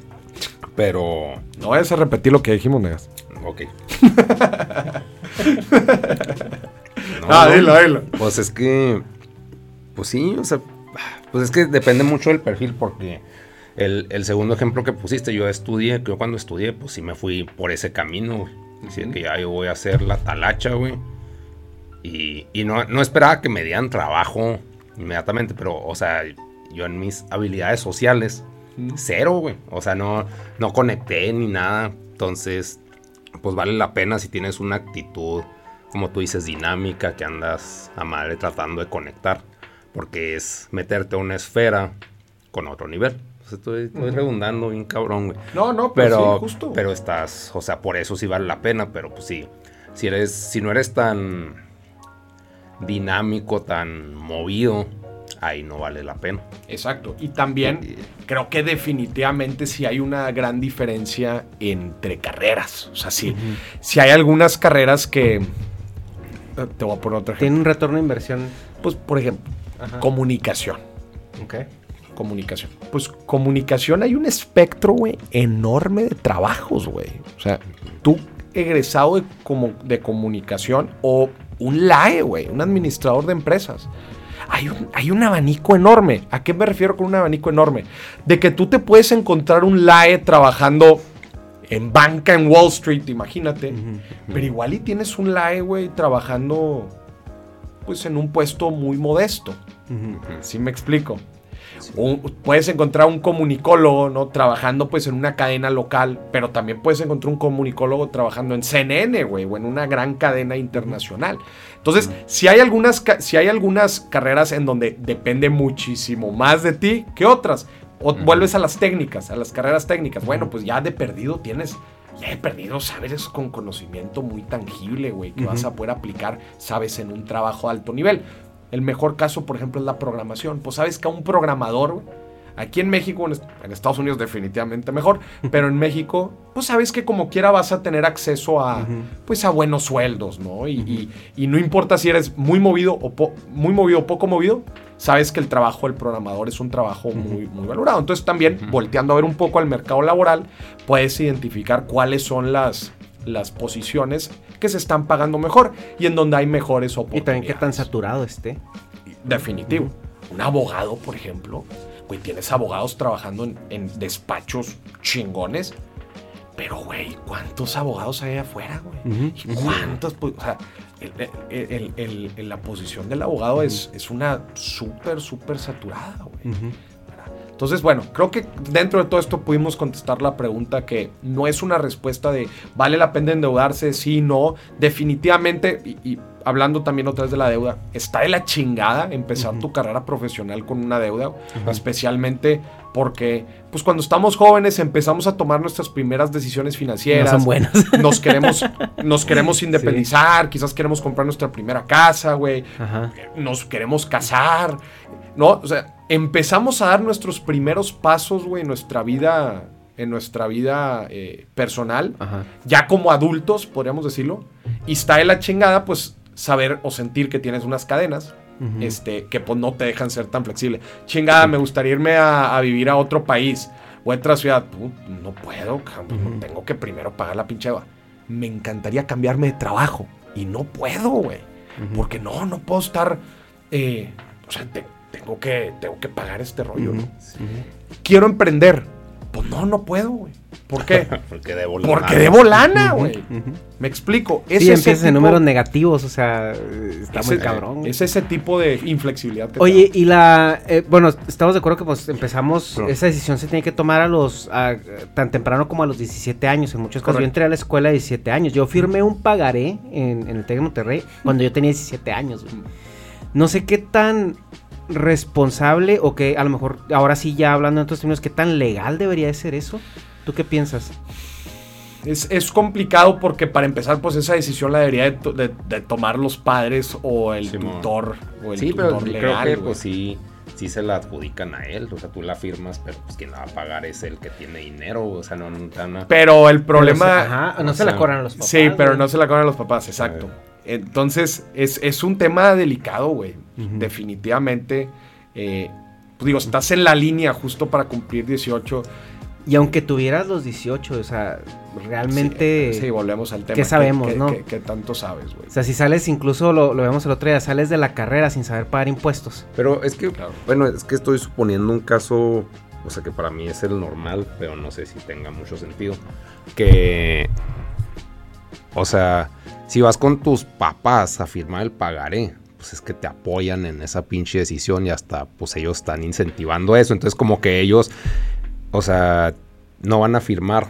Pero, No vayas a repetir lo que dijimos, negas. ok. No, Ah, no, dilo, dilo. Pues es que, pues sí, o sea, pues es que depende mucho del perfil porque el, el segundo ejemplo que pusiste, yo estudié, yo cuando estudié, pues sí me fui por ese camino, güey. Decía que ya yo voy a hacer la talacha, güey. Y, y no, no esperaba que me dieran trabajo inmediatamente, pero, o sea, yo en mis habilidades sociales, cero, güey. O sea, no, no conecté ni nada. Entonces, pues vale la pena si tienes una actitud, como tú dices, dinámica, que andas a madre tratando de conectar. Porque es meterte a una esfera con otro nivel. Sea, estoy, estoy redundando bien cabrón, güey. No, no, pero, Pero, sí, justo. pero estás, o sea, por eso sí vale la pena, pero pues sí, si eres, si no eres tan dinámico, tan movido, ahí no vale la pena. Exacto. Y también creo que definitivamente sí hay una gran diferencia entre carreras. O sea, sí, sí hay algunas carreras que... eh, Te voy a poner otra Tiene un retorno de inversión. Pues, por ejemplo, Ajá. comunicación. Ok. Comunicación. Pues comunicación hay un espectro, güey, enorme de trabajos, güey. O sea, tú egresado de, como, de comunicación o un LAE, güey, un administrador de empresas. Hay un, hay un abanico enorme. ¿A qué me refiero con un abanico enorme? De que tú te puedes encontrar un LAE trabajando en banca en Wall Street, imagínate. Pero igual y tienes un LAE, güey, trabajando pues en un puesto muy modesto. Ujú. ¿Sí me explico? Un- puedes encontrar un comunicólogo, ¿no? Trabajando pues en una cadena local, pero también puedes encontrar un comunicólogo trabajando en CNN, güey, o en una gran cadena internacional. Entonces, si hay algunas, si hay algunas carreras en donde depende muchísimo más de ti que otras, o vuelves a las técnicas, a las carreras técnicas, bueno, pues ya de perdido tienes, ya de perdido sabes con conocimiento muy tangible, güey, que vas a poder aplicar, sabes, en un trabajo de alto nivel. El mejor caso, por ejemplo, es la programación. Pues sabes que a un programador, aquí en México, en est- en Estados Unidos definitivamente mejor, pero en México, pues sabes que como quiera vas a tener acceso a, pues a buenos sueldos, ¿no? Y, y- y no importa si eres muy movido o po- muy movido o poco movido, sabes que el trabajo del programador es un trabajo muy, muy valorado. Entonces también, volteando a ver un poco al mercado laboral, puedes identificar cuáles son las, las posiciones que se están pagando mejor y en donde hay mejores Y oportunidades. también qué tan saturado esté. Definitivo. Un abogado, por ejemplo, güey, tienes abogados trabajando en, en despachos chingones. Pero, güey, ¿cuántos abogados hay afuera, güey? ¿Y cuántos? pues, o sea, el- el- el- el- el- la posición del abogado es, es una súper, súper saturada, güey. Entonces, bueno, creo que dentro de todo esto pudimos contestar la pregunta que no es una respuesta de vale la pena endeudarse, sí, no. Definitivamente, y, y hablando también otra vez de la deuda, está de la chingada empezar tu carrera profesional con una deuda, especialmente porque, pues cuando estamos jóvenes empezamos a tomar nuestras primeras decisiones financieras. No son buenas. Nos queremos, nos queremos independizar, quizás queremos comprar nuestra primera casa, güey nos queremos casar, ¿no? O sea, empezamos a dar nuestros primeros pasos, güey, en nuestra vida, en nuestra vida eh, personal, Ajá. ya como adultos, podríamos decirlo, y está de la chingada, pues, saber o sentir que tienes unas cadenas, este, que pues no te dejan ser tan flexible. Chingada, me gustaría irme a, a vivir a otro país o a otra ciudad. No puedo, cabrón, tengo que primero pagar la pinche. Me encantaría cambiarme de trabajo y no puedo, güey. Porque no, no puedo estar, eh, o sea, te- tengo, que, tengo que pagar este rollo, ¿no? Quiero emprender. Pues no, no puedo, güey. ¿Por qué? Porque debo la Porque lana. debo lana, güey. Me explico. Es Sí, ese empiezas en números negativos, o sea, está es muy ese- cabrón. güey. Es ese tipo de inflexibilidad que Oye, y la. eh, bueno, estamos de acuerdo que pues empezamos. No. Esa decisión se tiene que tomar a los. a- tan temprano como a los 17 años. En muchos casos. Yo entré a la escuela a 17 años. Yo firmé un pagaré en, en el TEC de Monterrey cuando yo tenía 17 años. güey. No sé qué tan responsable o que a lo mejor ahora sí ya hablando en otros términos, qué tan legal debería de ser eso. ¿Tú qué piensas? Es, es complicado porque para empezar, pues esa decisión la debería de, to- de- de tomar los padres o el tutor o el Sí, pero tutor creo legal. que güey. pues sí, sí se la adjudican a él. O sea, tú la firmas, pero pues quien la va a pagar es el que tiene dinero. O sea, no, no te van a- Pero el Pero problema... se- ajá, no se la sea, cobran a los papás. sí, pero güey. no se la cobran los papás, exacto. Entonces, es, es un tema delicado, güey. Definitivamente. eh, pues digo, estás en la línea justo para cumplir 18. Y aunque tuvieras los 18, o sea, realmente. Sí, sí, volvemos al tema. ¿qué sabemos, ¿Qué, no? qué- qué tanto sabes, güey? O sea, si sales, incluso lo, lo vemos el otro día, sales de la carrera sin saber pagar impuestos. Pero es que, Claro. bueno, es que estoy suponiendo un caso, o sea, que para mí es el normal, pero no sé si tenga mucho sentido. Que, o sea, si vas con tus papás a firmar el pagaré, pues es que te apoyan en esa pinche decisión y hasta, pues ellos están incentivando eso. Entonces, como que ellos, o sea, no van a firmar.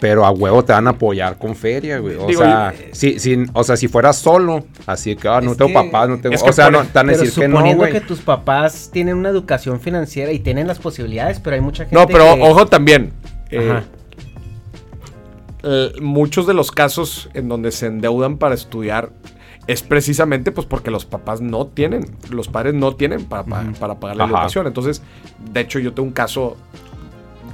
Pero a huevo te van a apoyar con feria, güey. O Digo, sea, y- si, si- o sea, si fueras solo, así que, ah, no tengo que- papás, no tengo... es que O sea, no, te van a Pero decir que no, suponiendo que tus papás tienen una educación financiera y tienen las posibilidades, pero hay mucha gente No, pero que- ojo también. eh, Ajá. Eh, muchos de los casos en donde se endeudan para estudiar es precisamente pues porque los papás no tienen, los padres no tienen para, para pagar la Ajá. educación. Entonces, de hecho, yo tengo un caso,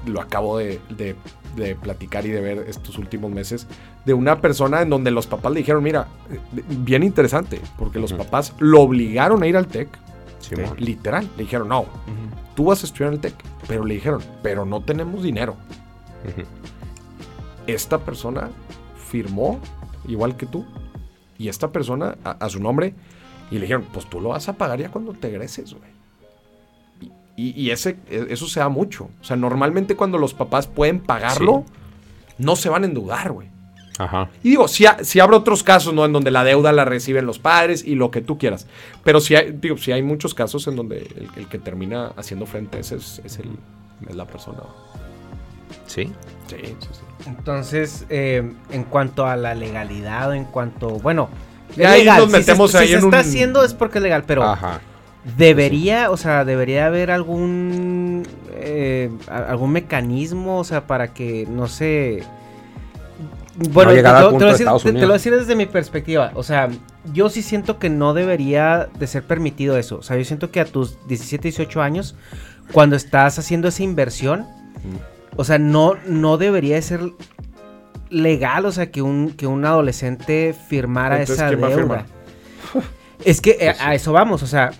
lo acabo de, de- de platicar y de ver estos últimos meses, de una persona en donde los papás le dijeron, mira, eh, bien interesante, porque los papás lo obligaron a ir al TEC, Simón. literal, le dijeron, no, tú vas a estudiar en el TEC, pero le dijeron, pero no tenemos dinero. Esta persona firmó igual que tú. Y esta persona a, a su nombre. Y le dijeron, pues tú lo vas a pagar ya cuando te egreses, güey. Y, ese, e- eso se da mucho. O sea, normalmente cuando los papás pueden pagarlo, no se van a endeudar, güey. Ajá. Y digo, si, ha- si habrá otros casos, ¿no? En donde la deuda la reciben los padres y lo que tú quieras. Pero sí hay, digo, sí hay muchos casos en donde el, el que termina haciendo frente a ese es, es el, es la persona. Sí. Sí, sí, sí. Entonces, eh, en cuanto a la legalidad, o en cuanto, bueno, Ya ahí legal. nos Si se- si se, está un- haciendo es porque es legal, pero Ajá. debería, o sea, debería haber algún eh, algún mecanismo, o sea, para que no sé. Bueno, No te, lo decir, te- te lo voy a Unidos. decir desde mi perspectiva. O sea, yo sí siento que no debería de ser permitido eso. O sea, yo siento que a tus 17, 18 años, cuando estás haciendo esa inversión, o sea, no, no debería de ser legal, o sea, que un, que un adolescente firmara Entonces, esa ¿quién va a deuda. firmar? Es que eh, a eso vamos, o sea,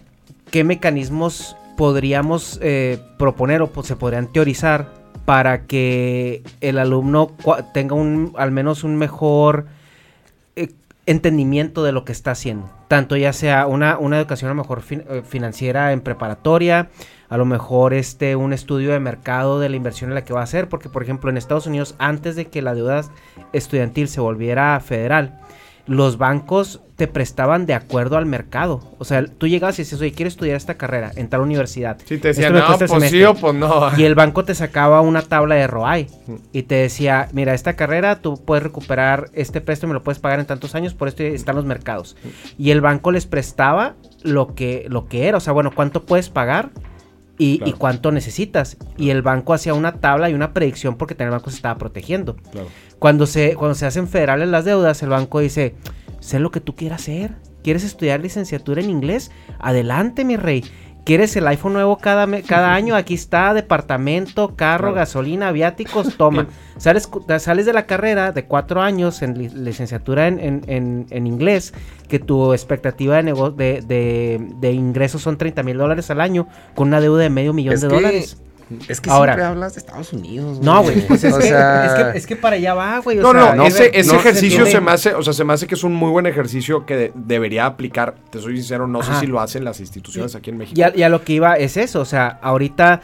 ¿qué mecanismos podríamos eh, proponer o pues, se podrían teorizar para que el alumno tenga un, al menos un mejor eh, entendimiento de lo que está haciendo? Tanto ya sea una, una educación a lo mejor eh, financiera en preparatoria, a lo mejor este un estudio de mercado de la inversión en la que va a hacer, porque por ejemplo en Estados Unidos antes de que la deuda estudiantil se volviera federal, los bancos te prestaban de acuerdo al mercado. O sea, tú llegabas y decías, oye, quiero estudiar esta carrera, en tal universidad. Sí, te me no, pues sí semestre". o pues no. Y el banco te sacaba una tabla de ROI y te decía, mira, esta carrera tú puedes recuperar este préstamo y lo puedes pagar en tantos años, por esto están los mercados. Y el banco les prestaba lo que, lo que era, o sea, bueno, cuánto puedes pagar y, Claro. y cuánto necesitas. Y el banco hacía una tabla y una predicción porque también el banco se estaba protegiendo. Claro. Cuando se, cuando se hacen federales las deudas, el banco dice, sé lo que tú quieras hacer. ¿Quieres estudiar licenciatura en inglés? Adelante, mi rey. ¿Quieres el iPhone nuevo cada, cada año? Aquí está, departamento, carro, gasolina, viáticos, toma. Sales, sales de la carrera de cuatro años en li- licenciatura en, en- en- en inglés, que tu expectativa de, nego- de, de- de ingresos son 30 mil dólares al año, con una deuda de medio millón Es de que- dólares. Es que Ahora- siempre hablas de Estados Unidos. No, güey, pues es, O que, sea, es, que, es que para allá va, güey. o No, sea, no, es- ese, ese no ejercicio se, me hace, o sea, se me hace que es un muy buen ejercicio que de- debería aplicar. Te soy sincero, no Ajá. sé si lo hacen las instituciones aquí en México. Y a, y a lo que iba es eso, o sea, ahorita,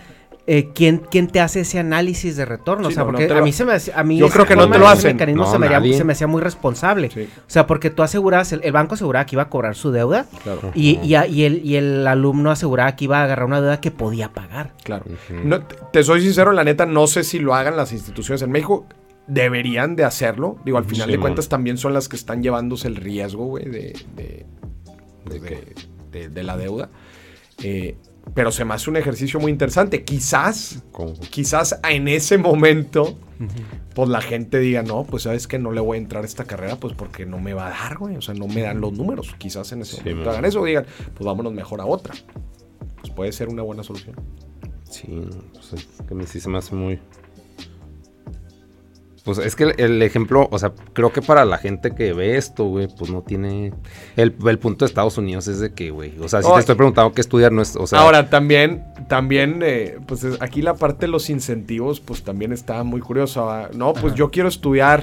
eh, ¿quién, ¿quién te hace ese análisis de retorno? Sí, o sea, no, no porque a lo- mí se me a mí Yo creo que no te lo hacen. mecanismo No, se, me haría- se me hacía muy responsable. Sí. O sea, porque tú asegurabas, el, el banco aseguraba que iba a cobrar su deuda Claro. y, y, a- y el, y el alumno aseguraba que iba a agarrar una deuda que podía pagar. Claro. Te, te soy sincero, la neta, no sé si lo hagan las instituciones en México. Deberían de hacerlo. Digo, al final de cuentas también son las que están llevándose el riesgo, güey, de, de, de- de la deuda. Eh, pero se me hace un ejercicio muy interesante. Quizás, quizás en ese momento, pues la gente diga, no, pues sabes que no le voy a entrar a esta carrera, pues porque no me va a dar, güey. O sea, no me dan los números. Quizás en ese Sí, momento man. hagan eso o digan, pues vámonos mejor a otra. Pues puede ser una buena solución. Sí, pues es que a mí sí se me hace muy. Pues es que el, el ejemplo, o sea, creo que para la gente que ve esto, güey, pues no tiene. El, el punto de Estados Unidos es de que, güey, o sea, si te estoy preguntando qué estudiar, no es. O sea, Ahora, también, también, eh, pues es- aquí la parte de los incentivos, pues también está muy curiosa. No, pues yo quiero estudiar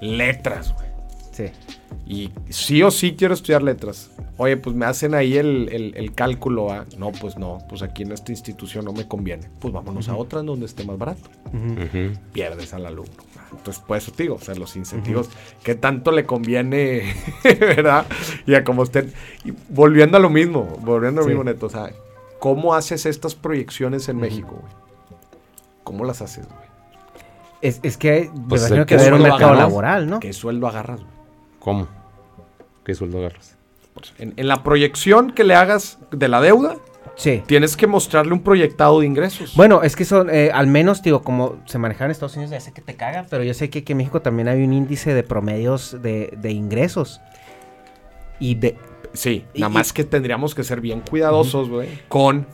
letras, güey. Sí. Y sí o sí quiero estudiar letras. Oye, pues me hacen ahí el, el- el cálculo. ¿va? No, pues no, pues aquí en esta institución no me conviene. Pues vámonos a otra en donde esté más barato. Pierdes al alumno. Entonces, por eso te digo, o sea, los incentivos, ¿qué tanto le conviene, verdad? Y a como estén. y volviendo a lo mismo, volviendo a lo Sí. mismo, Neto, o sea, ¿cómo haces estas proyecciones en México, güey? ¿Cómo las haces, güey? Es, es que me Pues, imagino el que que debe haber un mercado agarras, laboral, ¿no? ¿Qué sueldo agarras, güey? ¿Cómo? ¿Qué sueldo agarras? En, en la proyección que le hagas de la deuda, Sí. tienes que mostrarle un proyectado de ingresos. Bueno, es que son, eh, al menos, digo, como se maneja en Estados Unidos, ya sé que te caga, pero yo sé que aquí en México también hay un índice de promedios de, de ingresos. Y de, Sí, Y- nada y- más que tendríamos que ser bien cuidadosos, güey. Con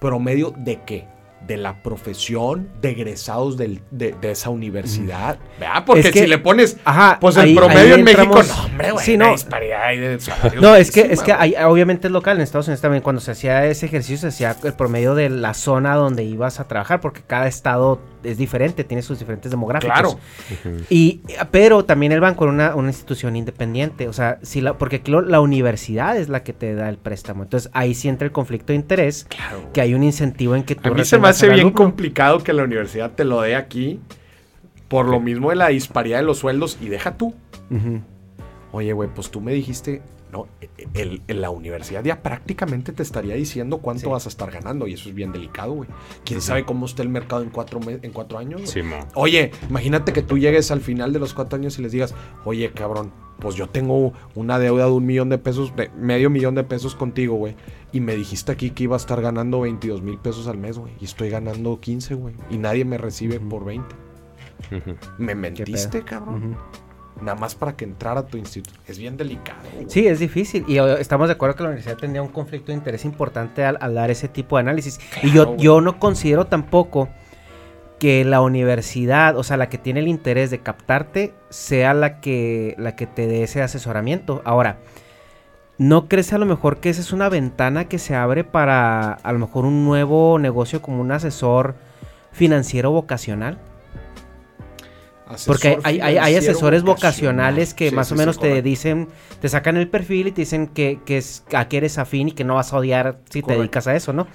promedio de qué? De la profesión de egresados del- de, de esa universidad. ¿Verdad? Porque Es que- si le pones, Ajá, pues el ahí- promedio ahí en México, entramos- no, hombre, güey. Sí, no. disparidad de No, es que, es que hay- obviamente es local en Estados Unidos también. Cuando se hacía ese ejercicio, se hacía el promedio de la zona donde ibas a trabajar, porque cada estado es diferente, tiene sus diferentes demográficos. Claro. Y, pero también el banco era una, una institución independiente. O sea, si la, porque lo- la universidad es la que te da el préstamo. Entonces ahí sí entra el conflicto de interés, Claro. que hay un incentivo en que tú A mí se me retengas hace bien alumno. complicado que la universidad te lo dé aquí. Por lo mismo de la disparidad de los sueldos y deja tú. Oye, güey, pues tú me dijiste, no, el, el- la universidad ya prácticamente te estaría diciendo cuánto Sí. vas a estar ganando y eso es bien delicado, güey. ¿Quién sabe cómo está el mercado en cuatro, en cuatro años? Sí. Oye, imagínate que tú llegues al final de los cuatro años y les digas, oye, cabrón, pues yo tengo una deuda de un millón de pesos, de medio millón de pesos contigo, güey. Y me dijiste aquí que iba a estar ganando 22 mil pesos al mes, güey. Y estoy ganando 15, güey. Y nadie me recibe por 20. Ujú. Me mentiste, cabrón. Ujú. Nada más para que entrara a tu instituto. Es bien delicado. güey. Sí, es difícil. Y estamos de acuerdo que la universidad tendría un conflicto de interés importante al, al dar ese tipo de análisis. y yo, yo no considero tampoco que la universidad, o sea, la que tiene el interés de captarte, sea la que, la que te dé ese asesoramiento. Ahora, ¿no crees a lo mejor que esa es una ventana que se abre para a lo mejor un nuevo negocio como un asesor financiero vocacional? Porque hay, hay, asesores vocacionales que Sí, más sí, o sí, menos te correcto. dicen, te sacan el perfil y te dicen que, que es, a qué eres afín y que no vas a odiar si te dedicas a eso, ¿no?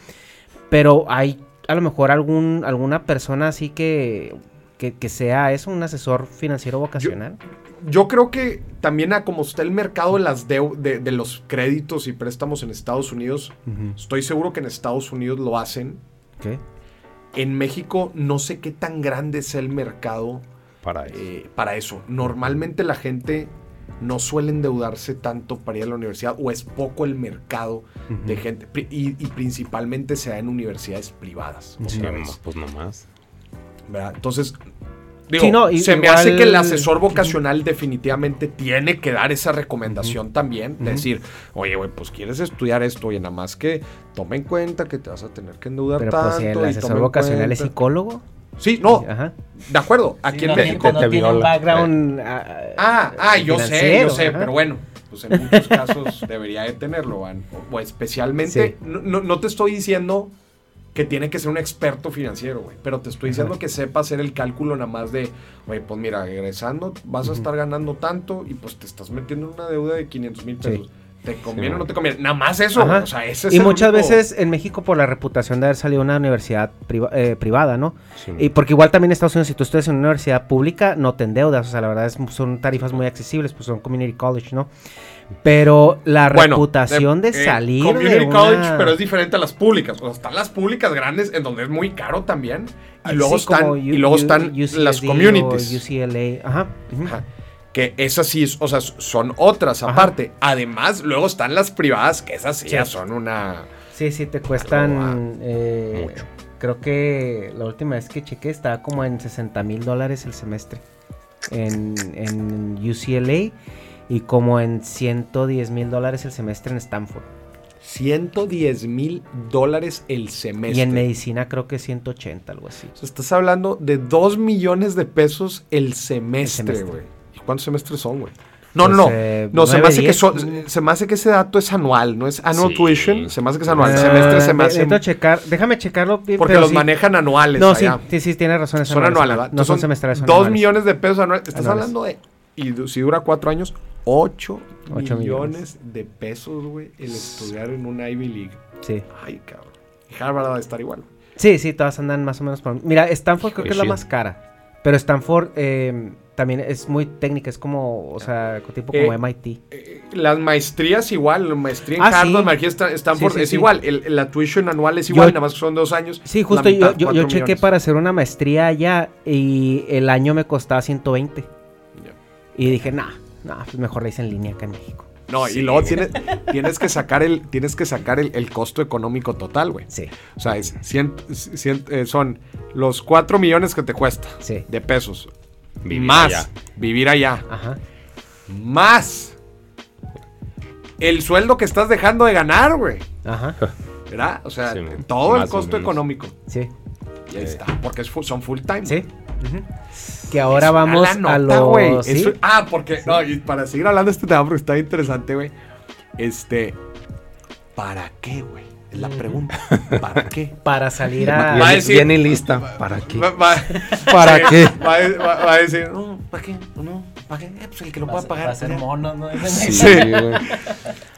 Pero hay a lo mejor algún, alguna persona así que, que, que sea eso, un asesor financiero vocacional. Yo creo que también a como está el mercado de, las deu- de, de los créditos y préstamos en Estados Unidos, estoy seguro que en Estados Unidos lo hacen. Ok. En México no sé qué tan grande es el mercado Para eso. eh, para eso. Normalmente la gente no suele endeudarse tanto para ir a la universidad o es poco el mercado de gente y, y principalmente se da en universidades privadas. Sí, vez, pues nomás. ¿verdad? Entonces, digo, Sí, no, y- se me hace que el asesor vocacional definitivamente tiene que dar esa recomendación también. De decir, oye, güey, pues quieres estudiar esto, oye, nada más que toma en cuenta que te vas a tener que endeudar Pero tanto. pues si el y asesor vocacional es picólogo. Sí, no, Ajá. de acuerdo. Aquí Sí, en no, México. no te tiene un background. ah, Ah, ah, yo sé, yo sé, ajá. pero bueno, pues en muchos casos debería de tenerlo, Van. O, especialmente, Sí. no, no- no te estoy diciendo que tiene que ser un experto financiero, güey, pero te estoy diciendo Ajá. que sepa hacer el cálculo nada más de, güey, pues mira, regresando vas a estar ganando tanto y pues te estás metiendo en una deuda de 500 mil Sí. ¿Te conviene o no te conviene? Nada más eso, o sea, ese es Y el muchas único- veces en México por la reputación de haber salido de una universidad priva- eh, privada, ¿no? Sí. Y porque igual también en Estados Unidos, si tú estudias en una universidad pública, no te endeudas. O sea, la verdad es, son tarifas muy accesibles, pues son community college, ¿no? Pero la Bueno, reputación de, eh, salir Community de una- college, pero es diferente a las públicas. O sea, están las públicas grandes en donde es muy caro también. Y luego Sí, están, U- y luego U- están UCSD las communities. UCLA. Ajá. Ajá. Que esas sí, o sea, son otras Ajá. aparte. Además, luego están las privadas, que esas sí, ya son una. Sí, sí, te cuestan. eh, Mucho. Creo que la última vez que chequé estaba como en 60 mil dólares el semestre en, en UCLA y como en 110 mil dólares el semestre en Stanford. 110 mil dólares el semestre. Y en medicina creo que 180, algo así. O sea, estás hablando de 2 millones de pesos el semestre, semestre. güey. ¿Y cuántos semestres son, güey? No, Pues, no, no. eh, no, se me hace que se me hace que ese dato es anual, no es annual Sí. tuition, se me hace que es anual. Eh, semestre se me hace necesito checar, déjame checarlo bien, porque pero los sí. manejan anuales. No, sí, allá. sí, sí, tienes razón. es Son anuales, ¿verdad? No son semestrales, son Dos anuales. millones de pesos anuales. Estás Anuales. hablando de. Y si dura cuatro años, 8 Ocho millones, millones. de pesos, güey, el estudiar en una Ivy League. Sí. Ay, cabrón. Y Harvard va a estar igual. Sí, sí, todas andan más o menos por... Mira, Stanford creo que es la más cara. Pero Stanford eh, también es muy técnica, es como, o sea, tipo como Eh, MIT. Eh, las maestrías igual, la maestría en Ah, Harvard, sí. maestría Stanford Sí, sí, es igual. El- la tuition anual es igual, Yo- nada más son dos años. Sí, justo yo, mitad, yo, yo chequé para hacer una maestría allá y el año me costaba 120. Ya. Y dije, nah, nah, pues mejor la hice en línea acá en México. No, y luego tienes, tienes que sacar el, tienes que sacar el, el costo económico total, güey. Sí, O sea, es cien- cien- eh, son los 4 millones que te cuesta sí. de pesos. Vivir más allá. vivir allá. Ajá. Más el sueldo que estás dejando de ganar, güey. Ajá. ¿Verdad? O sea, Sí, todo el costo económico. Sí. Y ahí está. Porque es son full time. Sí. Que ahora Es vamos a nota, los... güey. ¿sí? Eso- Ah, porque. No, y para seguir hablando de este tema, porque está interesante, güey. Este. ¿Para qué, güey? La pregunta. ¿Para qué? Para salir a... Va a Viene, decir- viene lista. ¿Para qué? Va- va- ¿Para qué? Va, a- va- va a decir, no, ¿para qué? No, ¿para qué? Eh, pues el que lo pueda pagar. ser ya. monos, ¿no? Sí, Sí. güey.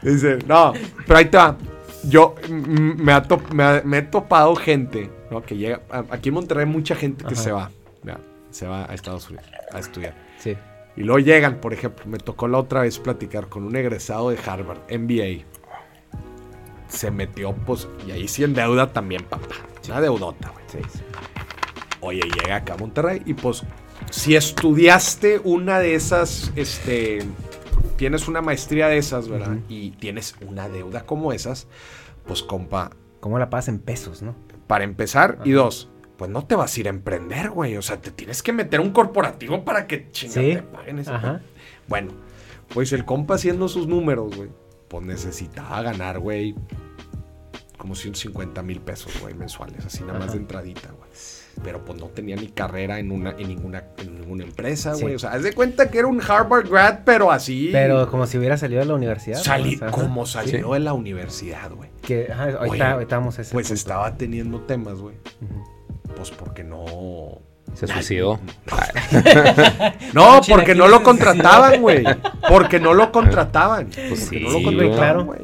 Dice, no, pero ahí te va. Yo me, ha top- me ha- me he topado gente, ¿no? Que llega. Aquí en Monterrey hay mucha gente que Ajá. se va. ¿ya? se va a Estados Unidos a estudiar. Sí. Y luego llegan, por ejemplo, me tocó la otra vez platicar con un egresado de Harvard, MBA. Se metió, pues, y ahí sí en deuda también, papá. Una deudota, güey. Sí, sí. Oye, llega acá a Monterrey y pues, si estudiaste una de esas, este, tienes una maestría de esas, ¿verdad? Y tienes una deuda como esas, pues, compa, ¿Cómo la pagas en pesos, no? para empezar, y dos, pues no te vas a ir a emprender, güey. O sea, te tienes que meter un corporativo para que chingada Sí. te paguen ese. Bueno, pues el compa haciendo sus números, güey, pues necesitaba ganar, güey, como 150 mil pesos, güey, mensuales, así nada más Ajá. de entradita, güey. Pero pues no tenía ni carrera en una en ninguna, en ninguna empresa, Sí. güey. O sea, haz de cuenta que era un Harvard grad, pero así. Pero como si hubiera salido de la universidad. salí ¿no? O sea, como salió Sí. de la universidad, güey. Que, ahorita, Oye, ahorita vamos a ese Pues punto. estaba teniendo temas, güey. Pues porque no. Se suicidó. No, porque no lo contrataban, güey. Porque no lo contrataban. Pues porque sí, no lo contrataban, claro. güey.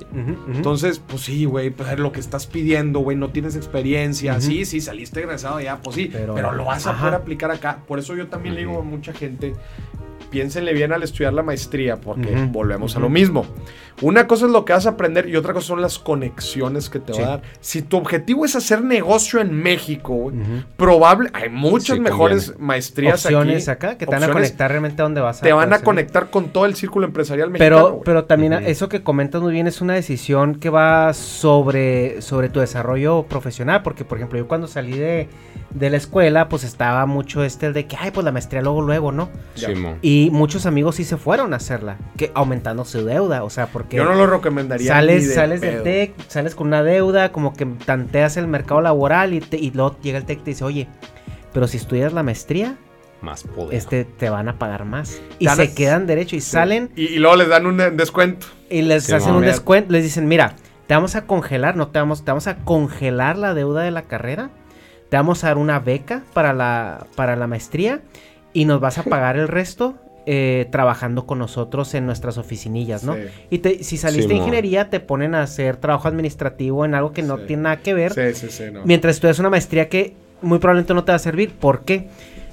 Entonces, pues sí, güey, pues lo que estás pidiendo, güey, no tienes experiencia. Sí, sí, saliste egresado ya, pues sí, pero, Pero- lo vas a ajá. poder aplicar acá. Por eso yo también le digo a mucha gente, piénsenle bien al estudiar la maestría, porque volvemos a lo mismo. Una cosa es lo que vas a aprender y otra cosa son las conexiones que te Sí. va a dar. Si tu objetivo es hacer negocio en México, Ujú. probable, hay muchas Sí, mejores conviene. maestrías opciones aquí. acá que te van a conectar realmente a donde vas a te van a conectar con todo el círculo empresarial mexicano. Pero, pero también eso que comentas muy bien es una decisión que va sobre, sobre tu desarrollo profesional. Porque, por ejemplo, yo cuando salí de, de la escuela, pues estaba mucho este de que, ay, pues la maestría luego, luego, ¿no? Ya. Simón. Y muchos amigos sí se fueron a hacerla, que aumentando su deuda, o sea, porque Yo no lo recomendaría. sales, de sales pedo. del TEC, sales con una deuda, como que tanteas el mercado laboral y, te- y luego llega el TEC y te dice, oye, pero si estudias la maestría, Más poder. este te van a pagar más. Y se quedan derecho y Sí. salen Y, y luego les dan un eh, descuento. y les Sí, hacen un descuento, les dicen, mira, te vamos a congelar, no te vamos, te vamos a congelar la deuda de la carrera, te vamos a dar una beca para la, para la maestría y nos vas a pagar el resto eh, trabajando con nosotros en nuestras oficinillas, ¿no? Sí. Y te- si saliste Sí, de ingeniería, te ponen a hacer trabajo administrativo en algo que no Sí. tiene nada que ver. Sí, sí, sí. No. Mientras estudias una maestría que muy probablemente no te va a servir. ¿Por qué?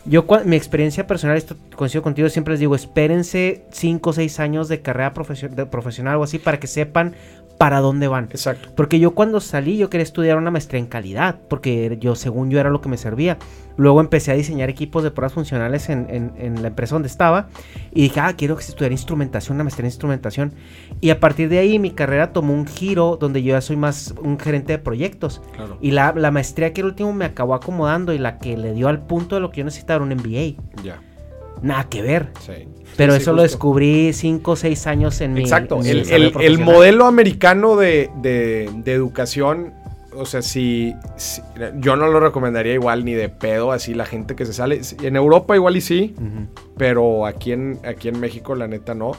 Yo, mi experiencia personal, esto coincido contigo, siempre les digo, espérense 5 o 6 años de carrera profesio- de profesional o así para que sepan para dónde van. Exacto. Porque yo cuando salí, yo quería estudiar una maestría en calidad, porque yo, según yo, era lo que me servía. Luego empecé a diseñar equipos de pruebas funcionales en, en- en la empresa donde estaba. Y dije, ah, quiero estudiar instrumentación, una maestría en instrumentación. Y a partir de ahí mi carrera tomó un giro donde yo ya soy más un gerente de proyectos. Claro. Y la, la maestría que el último me acabó acomodando y la que le dio al punto de lo que yo necesitaba era un MBA. Ya. Nada que ver. Sí. Pero Sí, eso lo descubrí 5 o 6 años en mi Exacto. mi El, desarrollo el- el profesional. modelo americano de, de- de educación, o sea, si, si- yo no lo recomendaría igual ni de pedo, así la gente que se sale. En Europa igual y sí, pero aquí en, aquí en México la neta no.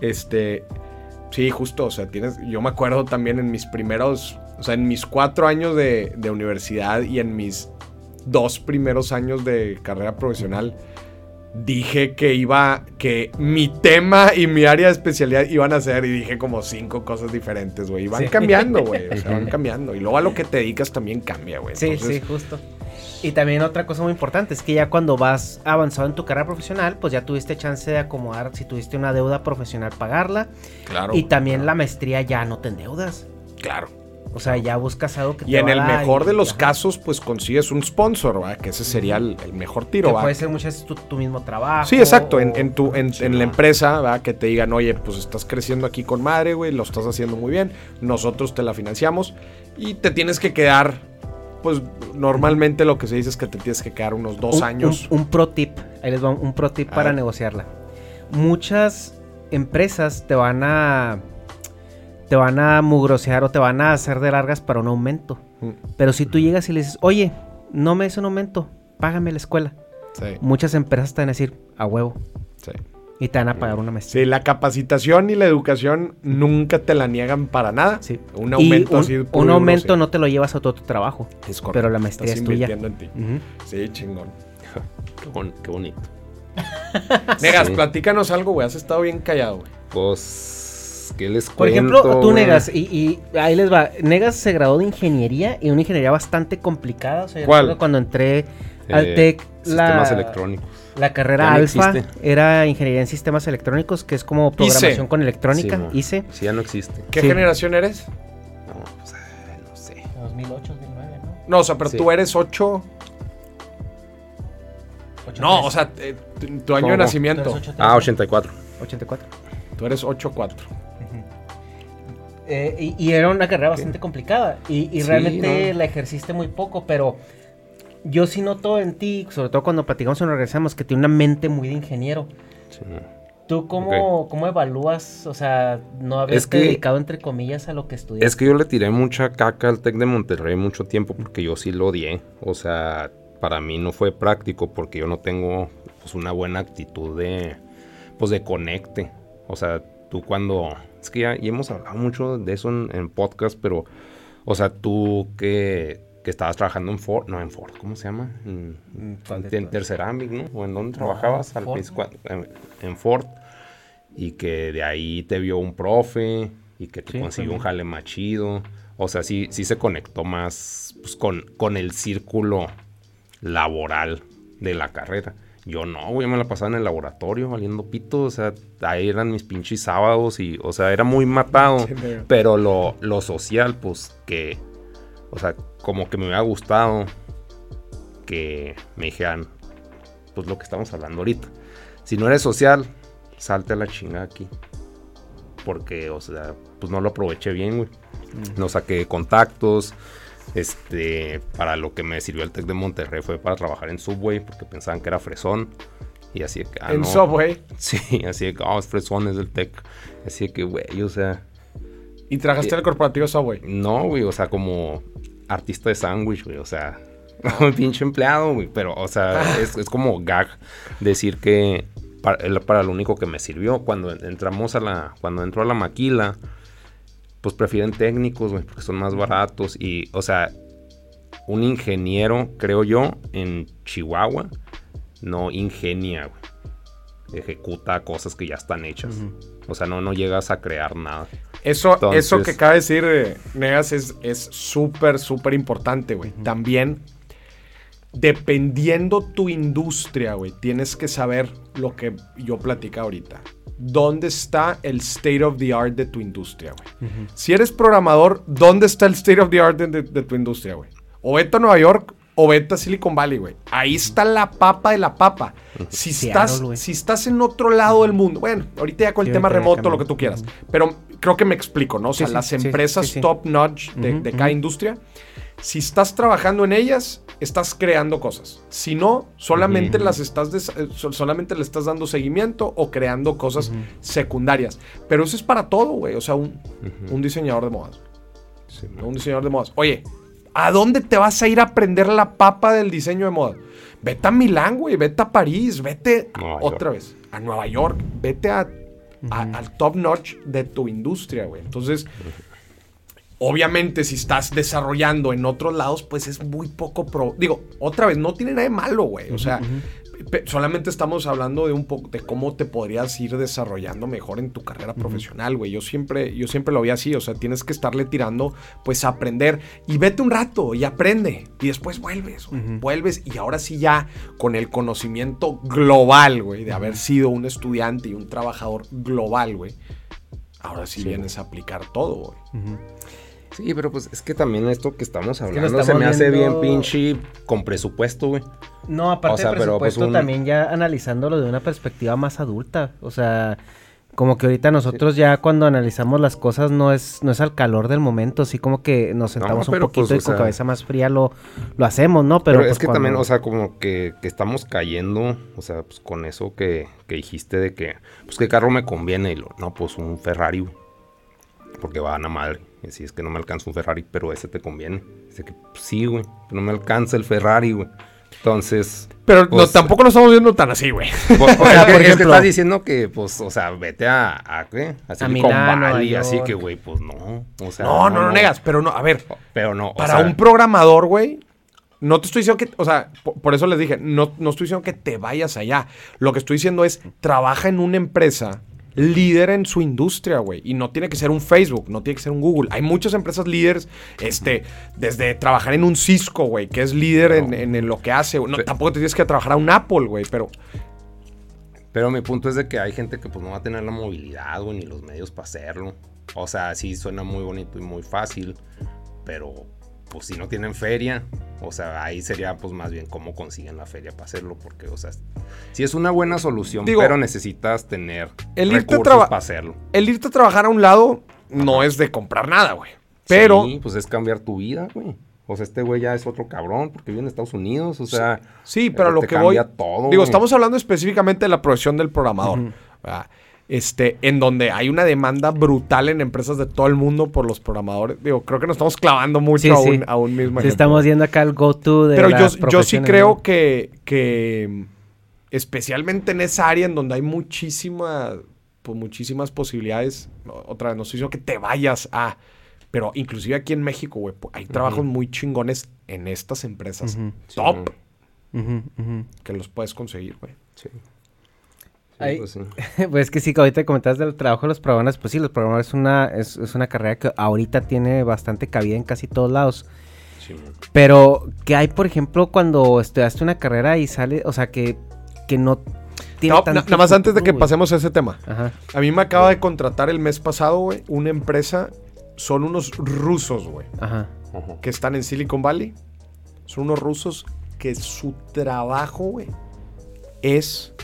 Este, sí, justo, o sea, tienes, yo me acuerdo también en mis primeros, o sea, en mis cuatro años de, de universidad y en mis dos primeros años de carrera profesional, dije que iba, que mi tema y mi área de especialidad iban a ser, y dije como cinco cosas diferentes, güey, y van Sí. cambiando, güey, o sea, van cambiando, y luego a lo que te dedicas también cambia, güey. Sí, Entonces, sí, justo. Y también otra cosa muy importante es que ya cuando vas avanzado en tu carrera profesional, pues ya tuviste chance de acomodar, si tuviste una deuda profesional, pagarla. Claro. y también claro, la maestría ya no te endeudas. Claro. O sea, ya buscas algo que Y te en va a el dar mejor y- de los ajá. casos, pues consigues un sponsor, ¿va? Que ese sería el, el mejor tiro, Que puede ser muchas veces tu, tu mismo trabajo. Sí, exacto. En, o- en tu, en, Sí, en la empresa, ¿va? Que te digan, oye, pues estás creciendo aquí con madre, güey, lo estás haciendo muy bien, nosotros te la financiamos y te tienes que quedar, pues normalmente lo que se dice es que te tienes que quedar unos dos un, años. Un, un pro tip. Ahí les va un, pro tip A para ver. negociarla. Muchas empresas te van a. Te van a mugrosear o te van a hacer de largas para un aumento. Mm, Pero si tú llegas y le dices, oye, no me des un aumento, págame la escuela. Sí, Muchas empresas te van a decir, a huevo. sí. Y te van a pagar una maestría. Sí, la capacitación y la educación nunca te la niegan para nada. Sí. Un Y aumento un, así. un puro aumento sí. no te lo llevas a todo tu trabajo. Es correcto. pero la maestría Estás es tuya. en ti. Sí, chingón. Qué, bon- qué bonito. Negas, Sí. platícanos algo, güey. Has estado bien callado, güey. Pues, ¿qué les Por cuento, ejemplo, tú güey? Negas, y, y ahí les va. Negas se graduó de ingeniería y una ingeniería bastante complicada. O sea, yo ¿Cuál? cuando entré Eh, Altec, sistemas la- electrónicos. La carrera no alfa era ingeniería en sistemas electrónicos, que es como programación con electrónica, Sí, mo. ICE. Sí, ya no existe. ¿Qué Sí. generación eres? No, pues, ay, no sé. 2008, 2009, ¿no? No, o sea, pero Sí. tú eres 8. No, o sea, eh, tu, tu año de nacimiento. Ah, 84. 84. Tú eres 8-4. Eh, y, y era una carrera bastante complicada. Y, y Sí, realmente ¿no? la ejerciste muy poco, pero yo sí noto en ti, sobre todo cuando platicamos y nos regresamos, que tiene una mente muy de ingeniero. Sí. ¿Tú cómo, cómo evalúas, o sea, no Es que- dedicado entre comillas a lo que estudiaste? Es que yo le tiré mucha caca al TEC de Monterrey mucho tiempo porque yo sí lo odié. O sea, para mí no fue práctico porque yo no tengo pues, una buena actitud de, pues, de conecte. O sea, tú cuando... Es que ya, ya hemos hablado mucho de eso en, en podcast, pero... O sea, tú que, que estabas trabajando en Ford... No, en Ford, ¿cómo se llama? En, ¿Cuál de en? Terceramic, ¿no? ¿O en dónde trabajabas? Al Ford, principio, en, en Ford. Y que de ahí te vio un profe y que te Sí, consiguió un jale más chido. O sea, sí, sí se conectó más pues, con, con el círculo laboral de la carrera. Yo no, güey, me la pasaba en el laboratorio valiendo pito. O sea, ahí eran mis pinches sábados y, o sea, era muy matado. Sí, pero lo, lo social, pues que, o sea, como que me hubiera gustado que me dijeran, pues lo que estamos hablando ahorita. Si no eres social, salte a la chinga aquí. Porque, o sea, pues no lo aproveché bien, güey. No saqué contactos. Este, para lo que me sirvió el Tec de Monterrey fue para trabajar en Subway, porque pensaban que era fresón. Y así de que, ah, en no. Subway. Sí, así de que, oh, es fresón, es del Tec. Así de que, güey, o sea, Y trabajaste en el corporativo Subway. no, güey, o sea, como artista de sándwich, güey, o sea, pinche empleado, güey, pero, o sea, es, es como gag decir que para, para lo único que me sirvió. Cuando entramos a la, cuando entró a la maquila, pues prefieren técnicos, güey, porque son más baratos y, o sea, un ingeniero, creo yo, en Chihuahua, no ingenia, güey. Ejecuta cosas que ya están hechas. O sea, no, no llegas a crear nada. Eso, Entonces- eso que acaba de decir eh, Negas es es súper, súper importante, güey. También, dependiendo tu industria, güey, tienes que saber lo que yo platica ahorita. ¿Dónde está el state of the art de tu industria, güey? Si eres programador, ¿dónde está el state of the art de, de- de tu industria, güey? O vete a Nueva York o vete a Silicon Valley, güey. Ahí está la papa de la papa. Si estás, si estás en otro lado del mundo, bueno, ahorita ya con el Sí, tema remoto, lo que tú quieras. Pero creo que me explico, ¿no? O sea, Sí, sí, las empresas top notch de, cada industria, si estás trabajando en ellas, estás creando cosas. Si no, solamente las estás des- eh, so- solamente le estás dando seguimiento o creando cosas secundarias. Pero eso es para todo, güey. O sea, un, un diseñador de modas. Sí, ¿no? Un diseñador de modas. Oye, ¿a dónde te vas a ir a aprender la papa del diseño de moda? Vete a Milán, güey. Vete a París. Vete a- otra vez a Nueva York. Vete a, a- al top notch de tu industria, güey. Entonces, obviamente, si estás desarrollando en otros lados, pues es muy poco pro. Digo, otra vez, no tiene nada de malo, güey. O sea, solamente estamos hablando de un poco de cómo te podrías ir desarrollando mejor en tu carrera profesional, güey. Yo siempre, yo siempre lo vi así. O sea, tienes que estarle tirando, pues, a aprender. Y vete un rato y aprende. Y después vuelves, güey. Vuelves y ahora sí ya con el conocimiento global, güey, de haber sido un estudiante y un trabajador global, güey. Ahora sí, Sí. vienes a aplicar todo, güey. Sí, pero pues es que también esto que estamos que hablando se estamos me hace viendo- bien pinche con presupuesto, güey. No, aparte O sea, del pero, pues, presupuesto, un- también ya analizándolo de una perspectiva más adulta. O sea, como que ahorita nosotros ya cuando analizamos las cosas no es, no es al calor del momento, así como que nos sentamos un pero, poquito pues, y con sea- cabeza más fría lo, lo hacemos, ¿no? Pero, Pero, es pues, que cuando- también, o sea, como que, que estamos cayendo, o sea, pues con eso que, que dijiste de que, pues qué carro me conviene, y lo, no, pues un Ferrari. Porque van a madre. Y así es que no me alcanza un Ferrari, pero ese te conviene. Dice que pues, sí, güey, no me alcanza el Ferrari, güey. Entonces, Pero no, Pues- tampoco lo estamos viendo tan así, güey. o, o sea, por que- es que estás diciendo que, pues, o sea, vete a, a ¿qué? A Valley, así que, güey, pues no. O sea, No, no, no, negas, pero no, a ver, Pero no, o para sea, un programador, güey, no te estoy diciendo que, o sea, por, por eso les dije, no, no estoy diciendo que te vayas allá. Lo que estoy diciendo es, trabaja en una empresa líder en su industria, güey. Y no tiene que ser un Facebook, no tiene que ser un Google. Hay muchas empresas líderes, este, desde trabajar en un Cisco, güey, que es líder en, en- en lo que hace. No. Tampoco te tienes que trabajar a un Apple, güey, pero Pero mi punto es de que hay gente que pues no va a tener la movilidad, güey, ni los medios para hacerlo. O sea, sí suena muy bonito y muy fácil, pero pues si no tienen feria, o sea, ahí sería pues más bien cómo consiguen la feria para hacerlo, porque, o sea, sí es una buena solución, Digo, pero necesitas tener el irte a recursos para hacerlo. el irte a trabajar a un lado no es de comprar nada, güey. Pero Sí, pues es cambiar tu vida, güey. O sea, este güey ya es otro cabrón porque vive en Estados Unidos, o sea... Sí, pero eh, lo te que voy. cambia todo, digo, güey. estamos hablando específicamente de la profesión del programador. ¿verdad? Este, en donde hay una demanda brutal en empresas de todo el mundo por los programadores. Digo, creo que nos estamos clavando mucho Sí, a, sí. un, a un mismo Si ejemplo. estamos yendo acá al go-to de Pero yo, las yo sí creo ¿no? que, que especialmente en esa área en donde hay muchísima, pues, muchísimas posibilidades, otra vez, no estoy diciendo que te vayas a, pero inclusive aquí en México, güey, pues, hay trabajos muy chingones en estas empresas top que los puedes conseguir, güey. Sí. Pues sí. pues es que sí, que ahorita comentabas del trabajo de los programadores, pues sí, los programadores es una, es, es una carrera que ahorita tiene bastante cabida en casi todos lados. Sí. Pero, ¿qué hay, por ejemplo, cuando estudiaste una carrera y sale, o sea, que, que no tiene No, nada más antes de que pasemos a ese tema. Ajá. A mí me acaba de contratar el mes pasado, güey, una empresa, son unos rusos, güey. Ajá. Ajá. que están en Silicon Valley. Son unos rusos que su trabajo, güey, es.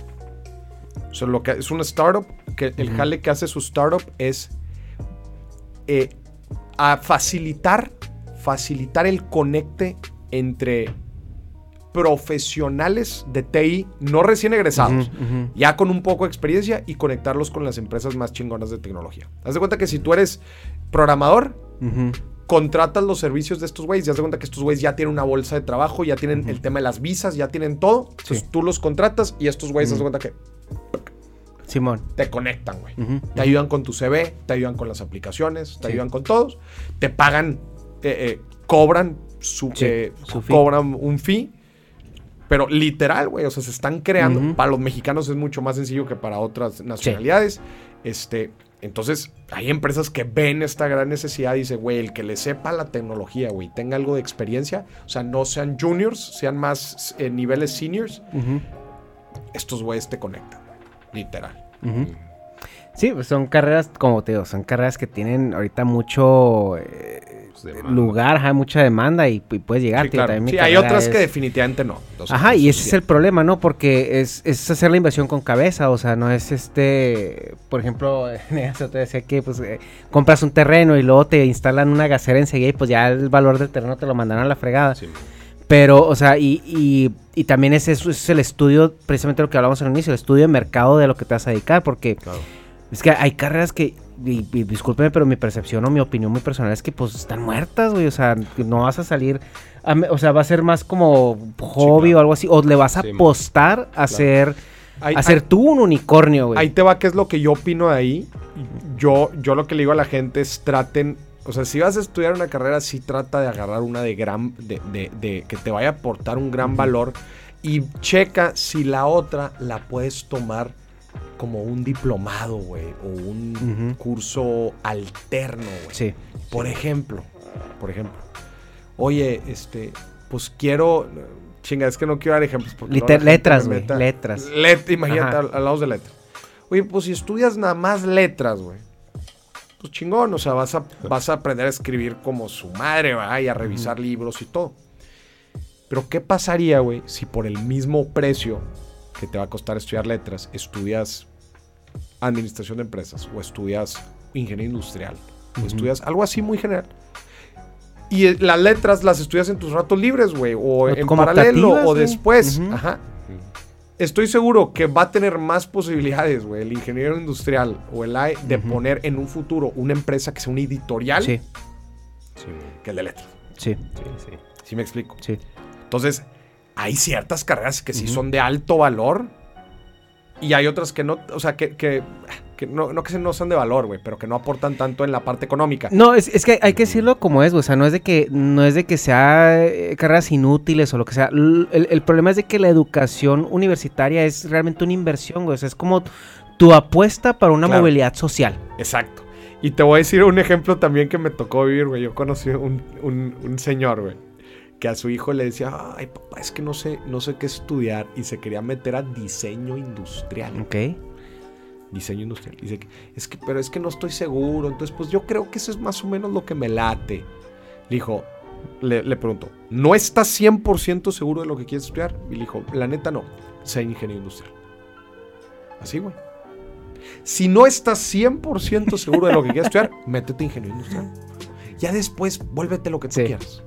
O sea, lo que es una startup, que el jale que hace su startup es eh, a facilitar, facilitar el conecte entre profesionales de TI no recién egresados, ya con un poco de experiencia y conectarlos con las empresas más chingonas de tecnología. Haz de cuenta que si tú eres programador, contratas los servicios de estos güeyes, ya se cuenta que estos güeyes ya tienen una bolsa de trabajo, ya tienen el tema de las visas, ya tienen todo. Entonces tú los contratas y estos güeyes, haz de cuenta que Simón. te conectan, güey. Ujú. Te ayudan con tu CV, te ayudan con las aplicaciones, te Sí. ayudan con todos. Te pagan, eh, eh, cobran su, Sí, eh, su fee. cobran un fee. Pero literal, güey, o sea, se están creando. Ujú. Para los mexicanos es mucho más sencillo que para otras nacionalidades. Este, entonces, hay empresas que ven esta gran necesidad y dicen, güey, el que le sepa la tecnología, güey, tenga algo de experiencia, o sea, no sean juniors, sean más eh, niveles seniors, Ujú. Estos güeyes te conectan, literal. Sí, pues son carreras, como te digo, son carreras que tienen ahorita mucho eh, Pues, lugar, ajá, mucha demanda y, y puedes llegar. Sí, tío, claro. Sí, hay otras que definitivamente no. Ajá, y ese es el problema, ¿no? Porque es, es hacer la inversión con cabeza, o sea, no es este, por ejemplo, eso te decía que pues eh, compras un terreno y luego te instalan una gasera enseguida y pues ya el valor del terreno te lo mandaron a la fregada. Sí. Pero, o sea, y, y, y también es eso, es el estudio, precisamente lo que hablamos al inicio, el estudio de mercado de lo que te vas a dedicar, porque Claro. es que hay carreras que, y, y discúlpeme, pero mi percepción o mi opinión muy personal es que pues están muertas, güey, o sea, que no vas a salir, a o sea, va a ser más como hobby claro. o algo así, o le vas a Sí, apostar a ser, hay- tú un unicornio, güey. Ahí te va, ¿qué es lo que yo opino de ahí? Yo, yo lo que le digo a la gente es traten, o sea, si vas a estudiar una carrera, sí trata de agarrar una de gran, de, de- de- que te vaya a aportar un gran valor y checa si la otra la puedes tomar como un diplomado, güey, o un curso alterno, güey. Sí. Por ejemplo, por ejemplo, oye, este, pues quiero, chinga, es que no quiero dar ejemplos. porque Liter- letras, güey, letras. Let- imagínate, Ajá. al- hablamos de letras. Oye, pues si estudias nada más letras, güey. Pues chingón, o sea, vas a, vas a aprender a escribir como su madre, ¿verdad? Y a revisar libros y todo. Pero ¿qué pasaría, güey, si por el mismo precio que te va a costar estudiar letras, estudias administración de empresas o estudias ingeniería industrial o estudias algo así muy general? Y las letras las estudias en tus ratos libres, güey, o en paralelo optativas, o después. Ajá. Estoy seguro que va a tener más posibilidades, güey, el ingeniero industrial o el AI de poner en un futuro una empresa que sea una editorial Sí, Sí, que el de letras. sí, sí, sí. ¿Sí me explico? sí. Entonces, hay ciertas carreras que sí Ujú. son de alto valor y hay otras que no, o sea, que, que, que no, no que se- no son de valor, güey, pero que no aportan tanto en la parte económica. No, es, es que hay que decirlo como es, güey. O sea, no es de que, no es de que sea eh, carreras inútiles o lo que sea. El, el problema es de que la educación universitaria es realmente una inversión, güey. O sea, es como tu apuesta para una Claro. movilidad social. Exacto. Y te voy a decir un ejemplo también que me tocó vivir, güey. Yo conocí un, un, un señor, güey, que a su hijo le decía, ay, papá, es que no sé, no sé qué estudiar. Y se quería meter a diseño industrial. Ok. Diseño industrial. Dice, que, es que, pero es que no estoy seguro. Entonces, pues yo creo que eso es más o menos lo que me late. Le dijo, le, le preguntó, ¿no estás 100% seguro de lo que quieres estudiar? Y le dijo, la neta no, sé ingeniero industrial. Así, güey. Si no estás 100% seguro de lo que quieres estudiar, métete ingeniero industrial. Ya después, vuélvete lo que tú Sí. quieras.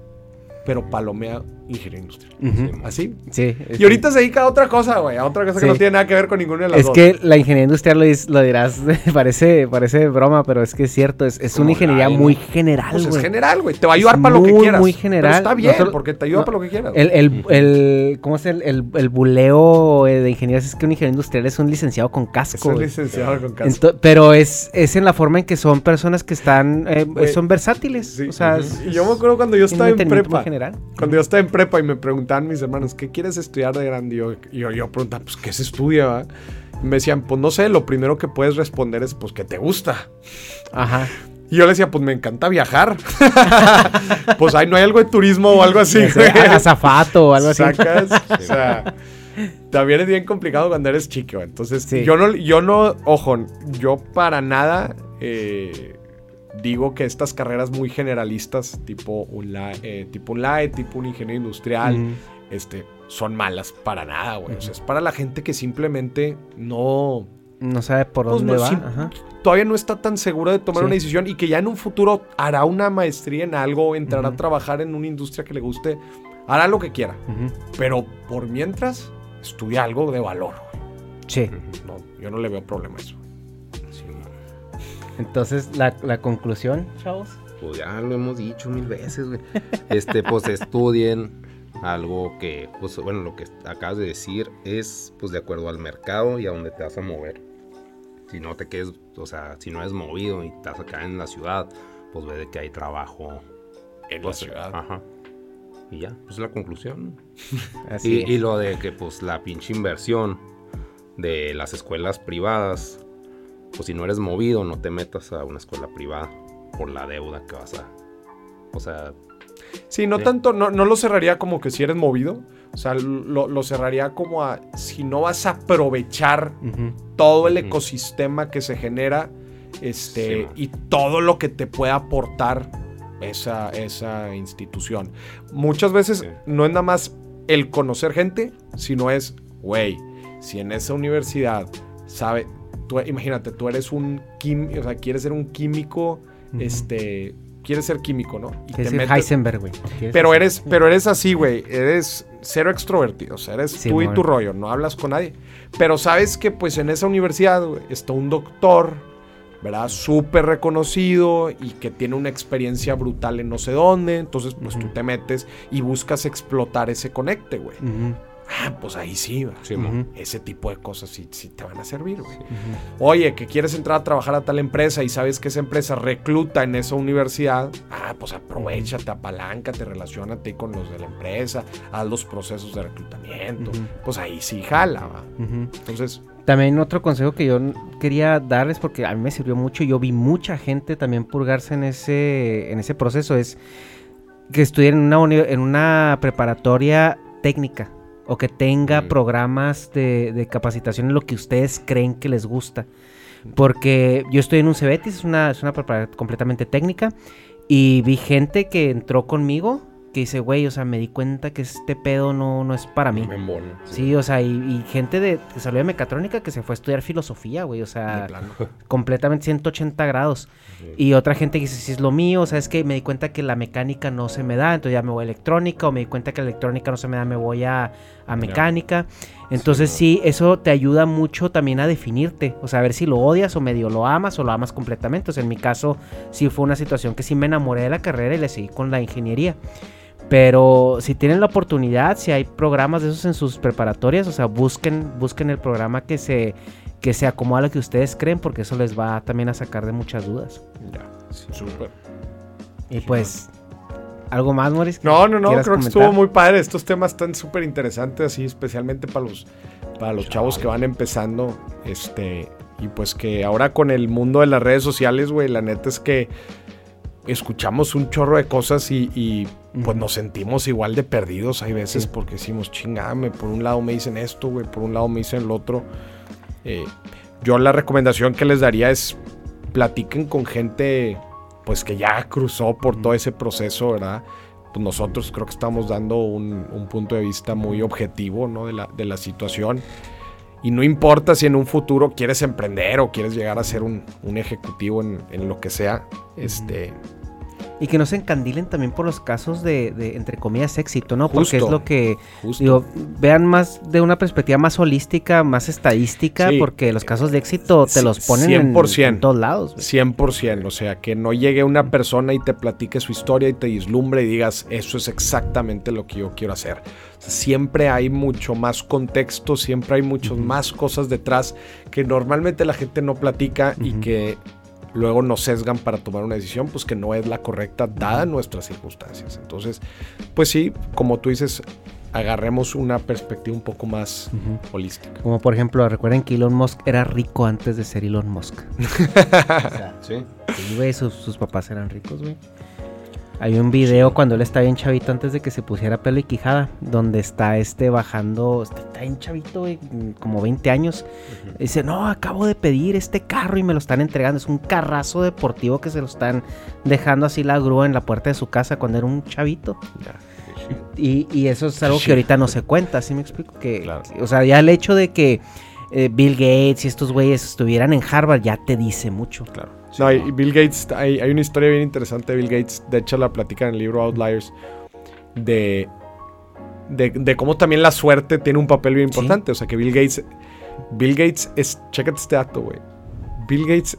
Pero palomea ingeniero industrial. Ujú. Así. Sí. es- Y ahorita se dedica a otra cosa, güey. A otra cosa que Sí. no tiene nada que ver con ninguna de las Es dos. que la ingeniería industrial lo, lo dirás, parece, parece broma, pero es que es cierto, es, es una ingeniería muy general, Pues es güey. general, güey. Te va a ayudar Es para lo que quieras. muy Pero general. está bien, Nosotros- porque te ayuda no, para lo que quieras. El, el, el- ¿cómo es el, el, el buleo eh, de ingenieros? Es que un ingeniero industrial es un licenciado con es casco, un güey. licenciado con casco. Ento- pero es, es en la forma en que son personas que están, eh, Güey. son versátiles. Sí. O sea, es- Y yo me acuerdo cuando yo es estaba en prepa. General. Cuando yo estaba en prepa y me preguntaban mis hermanos, ¿qué quieres estudiar de grande? Yo, yo, yo preguntaba, pues, ¿qué se estudia? va?" Y me decían, pues, no sé, lo primero que puedes responder es, pues, ¿qué te gusta? Ajá. Y yo le decía, pues, me encanta viajar. pues, ahí no hay algo de turismo o algo así, azafato o algo así. Sacas, o sea, también es bien complicado cuando eres chico. Entonces, Sí. yo no, yo no, ojo, yo para nada eh, digo que estas carreras muy generalistas, tipo un, la- eh, tipo un LAE, tipo un ingeniero industrial, este, son malas para nada, güey. O sea, es para la gente que simplemente no, No sabe por Pues dónde no, va. Ajá. todavía no está tan segura de tomar Sí. una decisión y que ya en un futuro hará una maestría en algo, entrará a trabajar en una industria que le guste, hará lo que quiera. Pero por mientras, estudia algo de valor. güey. Sí. No, yo no le veo problema a eso. Entonces, la, la conclusión, chavos. Pues ya lo hemos dicho mil veces, güey. Este, pues estudien algo que, pues bueno, lo que acabas de decir es, pues de acuerdo al mercado y a dónde te vas a mover. Si no te quedes, o sea, si no eres movido y te vas a quedar en la ciudad, pues ve de que hay trabajo. En pues, la ciudad. Ajá. Y ya, pues la conclusión. Así Y, es. y lo de que pues la pinche inversión de las escuelas privadas, pues si no eres movido, no te metas a una escuela privada por la deuda que vas a... O sea, Sí, no Sí. tanto, no, no lo cerraría como que si eres movido. O sea, lo, lo cerraría como a si no vas a aprovechar todo el ecosistema que se genera este, Sí, y todo lo que te puede aportar esa, esa institución. Muchas veces Sí. no es nada más el conocer gente, sino es, güey, si en esa universidad sabe, tú, imagínate, tú eres un químico, o sea, quieres ser un químico, este, quieres ser químico, ¿no? Y decir Heisenberg, güey. ¿Quieres pero eres, pero eres así, güey. Eres cero extrovertido. O sea, eres Sí, tú y tu rollo. No hablas con nadie. Pero sabes que, pues, en esa universidad güey, está un doctor, ¿verdad? Súper reconocido y que tiene una experiencia brutal en no sé dónde. Entonces, pues, tú te metes y buscas explotar ese conecte, güey. Ujú, Ah, pues ahí sí, sí, Ese tipo de cosas sí, sí te van a servir, güey. Oye, que quieres entrar a trabajar a tal empresa y sabes que esa empresa recluta en esa universidad, ah, pues aprovechate, apaláncate, relacionate con los de la empresa, haz los procesos de reclutamiento. Pues ahí sí jala, va. Entonces, También otro consejo que yo quería darles, porque a mí me sirvió mucho, yo vi mucha gente también purgarse en ese, en ese proceso, es que estudien en una, en una preparatoria técnica o que tenga Mm. programas de, de capacitación en lo que ustedes creen que les gusta. Porque yo estoy en un Cebetis, es una, es una preparatoria completamente técnica, y vi gente que entró conmigo que dice, güey, o sea, me di cuenta que este pedo no, no es para mí. Me Sí, o sea, y, y gente de, que salió de mecatrónica que se fue a estudiar filosofía, güey, o sea, completamente 180 grados. Sí. Y otra gente que dice, si es lo mío, o sea, es que me di cuenta que la mecánica no se me da, entonces ya me voy a electrónica, o me di cuenta que la electrónica no se me da, me voy a, a mecánica. Entonces Sí, sí, eso te ayuda mucho también a definirte, o sea, a ver si lo odias o medio lo amas o lo amas completamente. O sea, en mi caso sí fue una situación que sí me enamoré de la carrera y le seguí con la ingeniería. Pero si tienen la oportunidad, si hay programas de esos en sus preparatorias, o sea, busquen, busquen el programa que se, que se acomoda a lo que ustedes creen, porque eso les va también a sacar de muchas dudas. Ya, súper. Y pues, ¿algo más, Moris? No, no, no, creo ¿Quieras que estuvo muy padre. Estos temas están súper interesantes, así, especialmente para los, para los chavos que van empezando. Este, Y pues que ahora con el mundo de las redes sociales, güey, la neta es que escuchamos un chorro de cosas y, y, pues nos sentimos igual de perdidos. Hay veces Sí. porque decimos, chingame, por un lado me dicen esto, güey, por un lado me dicen el otro. Eh, yo la recomendación que les daría es platiquen con gente pues que ya cruzó por todo ese proceso, ¿verdad? Pues nosotros creo que estamos dando un, un punto de vista muy objetivo, ¿no? De la, de la situación. Y no importa si en un futuro quieres emprender o quieres llegar a ser un, un ejecutivo en, en lo que sea, este, Y que no se encandilen también por los casos de, de, entre comillas, éxito, ¿no? Porque es lo que, justo. digo, vean más de una perspectiva más holística, más estadística, Sí. porque los casos de éxito te los ponen en, 100%. en todos lados. güey. 100%, o sea, que no llegue una persona y te platique su historia y te dislumbre y digas, eso es exactamente lo que yo quiero hacer. O sea, siempre hay mucho más contexto, siempre hay muchas más cosas detrás que normalmente la gente no platica y que luego nos sesgan para tomar una decisión, pues que no es la correcta dada nuestras circunstancias. Entonces, pues sí, como tú dices, agarremos una perspectiva un poco más holística. Como por ejemplo, recuerden que Elon Musk era rico antes de ser Elon Musk. O sea, Sí. sí, güey, sus, sus papás eran ricos, güey. Hay un video cuando él está bien chavito antes de que se pusiera pelo y quijada, donde está este bajando, está, bien chavito, güey, como 20 años. Dice, no, acabo de pedir este carro y me lo están entregando. Es un carrazo deportivo que se lo están dejando así la grúa en la puerta de su casa cuando era un chavito. Y, y eso es algo que ahorita no se cuenta, ¿sí me explico? Que, Claro. O sea, ya el hecho de que eh, Bill Gates y estos güeyes estuvieran en Harvard ya te dice mucho. Claro. No, y Bill Gates, hay, hay una historia bien interesante de Bill Gates, de hecho la platican en el libro Outliers, de, de, de cómo también la suerte tiene un papel bien Sí. importante. O sea que Bill Gates, Bill Gates, es, chécate este dato, güey. Bill Gates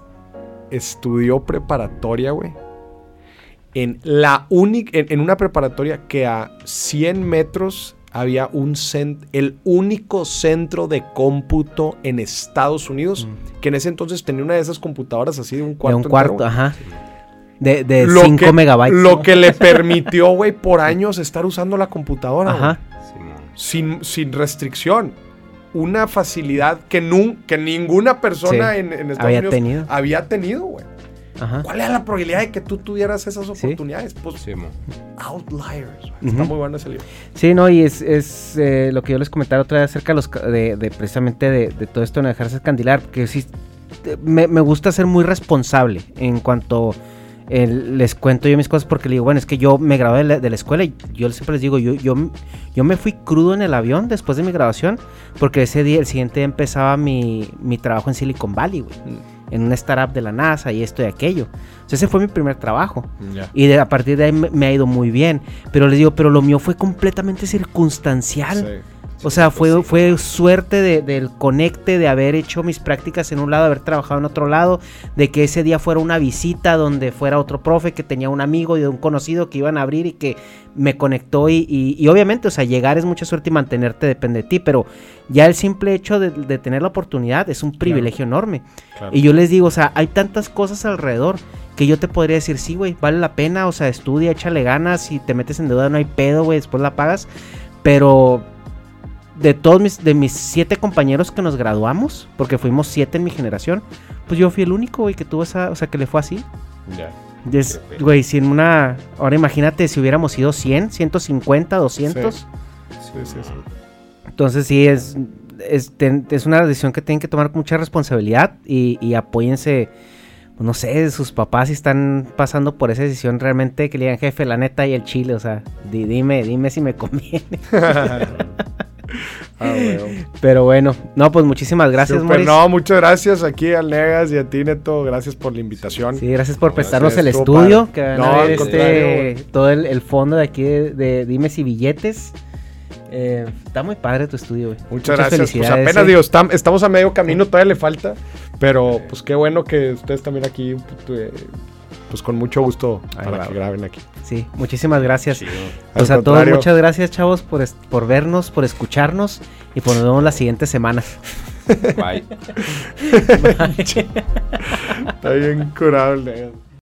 estudió preparatoria, güey. En la única, en, en una preparatoria que a 100 metros había un cent- el único centro de cómputo en Estados Unidos, que en ese entonces tenía una de esas computadoras así de un cuarto. de un cuarto, entero, ajá. De, de Lo 5 que- megabytes. Lo ¿no? que le permitió, güey, por años estar usando la computadora. Ajá. Sin, sin restricción. Una facilidad que, nun- que ninguna persona Sí, en, en Estados había Unidos tenido. había tenido, güey. Ajá. ¿Cuál era la probabilidad de que tú tuvieras esas Sí. oportunidades? Pues Simón. Outliers. Está muy bueno ese libro. Sí, no, y es, es eh, lo que yo les comentaba otra vez acerca de, los, de, de precisamente de, de todo esto no dejarse escandilar, porque sí, eh, me, me gusta ser muy responsable en cuanto eh, les cuento yo mis cosas, porque le digo, bueno, es que yo me gradué de la, de la escuela y yo siempre les digo, yo, yo, yo me fui crudo en el avión después de mi graduación, porque ese día, el siguiente día empezaba mi, mi trabajo en Silicon Valley, güey, en una startup de la NASA y esto y aquello. O sea, ese fue mi primer trabajo. Y de, a partir de ahí me, me ha ido muy bien. Pero les digo, pero lo mío fue completamente circunstancial. Sí. O sea, fue, fue suerte de- del conecte, de haber hecho mis prácticas en un lado, haber trabajado en otro lado, de que ese día fuera una visita donde fuera otro profe que tenía un amigo y de un conocido que iban a abrir y que me conectó y, y- y obviamente, o sea, llegar es mucha suerte y mantenerte depende de ti, pero ya el simple hecho de, de tener la oportunidad es un privilegio enorme. Claro. Y yo les digo, o sea, hay tantas cosas alrededor que yo te podría decir, sí, güey, vale la pena, o sea, estudia, échale ganas, si te metes en deuda no hay pedo, güey, después la pagas, pero de todos mis, de mis siete compañeros que nos graduamos, porque fuimos siete en mi generación, pues yo fui el único, güey, que tuvo esa, o sea, que le fue así. Ya. Güey, si en una, ahora imagínate si hubiéramos sido 100, 150, 200. Sí. Sí, sí, sí. Entonces sí, es, es, es una decisión que tienen que tomar con mucha responsabilidad y, y apóyense, pues, no sé, sus papás si están pasando por esa decisión realmente que le digan jefe, la neta y el chile, o sea, di- dime, dime si me conviene. Ah. Pero bueno, no, pues muchísimas gracias, Súper, Moris. no, muchas gracias aquí al Negas y a ti, Neto. Gracias por la invitación. Sí, gracias por No, prestarnos gracias, el estudio, padre. que van No, a ver este, todo el, el fondo de aquí de, de Dimes y Billetes. Eh, está muy padre tu estudio, güey. Muchas, gracias. Pues apenas eh. digo, estam- estamos a medio camino, todavía le falta. Pero pues qué bueno que ustedes también aquí, pues con mucho gusto para que graben aquí. Sí, muchísimas gracias. Chido. Pues a todos, muchas gracias, chavos, por, es- por vernos, por escucharnos y pues nos vemos la siguiente semana. Bye. Está bien curado el Negas.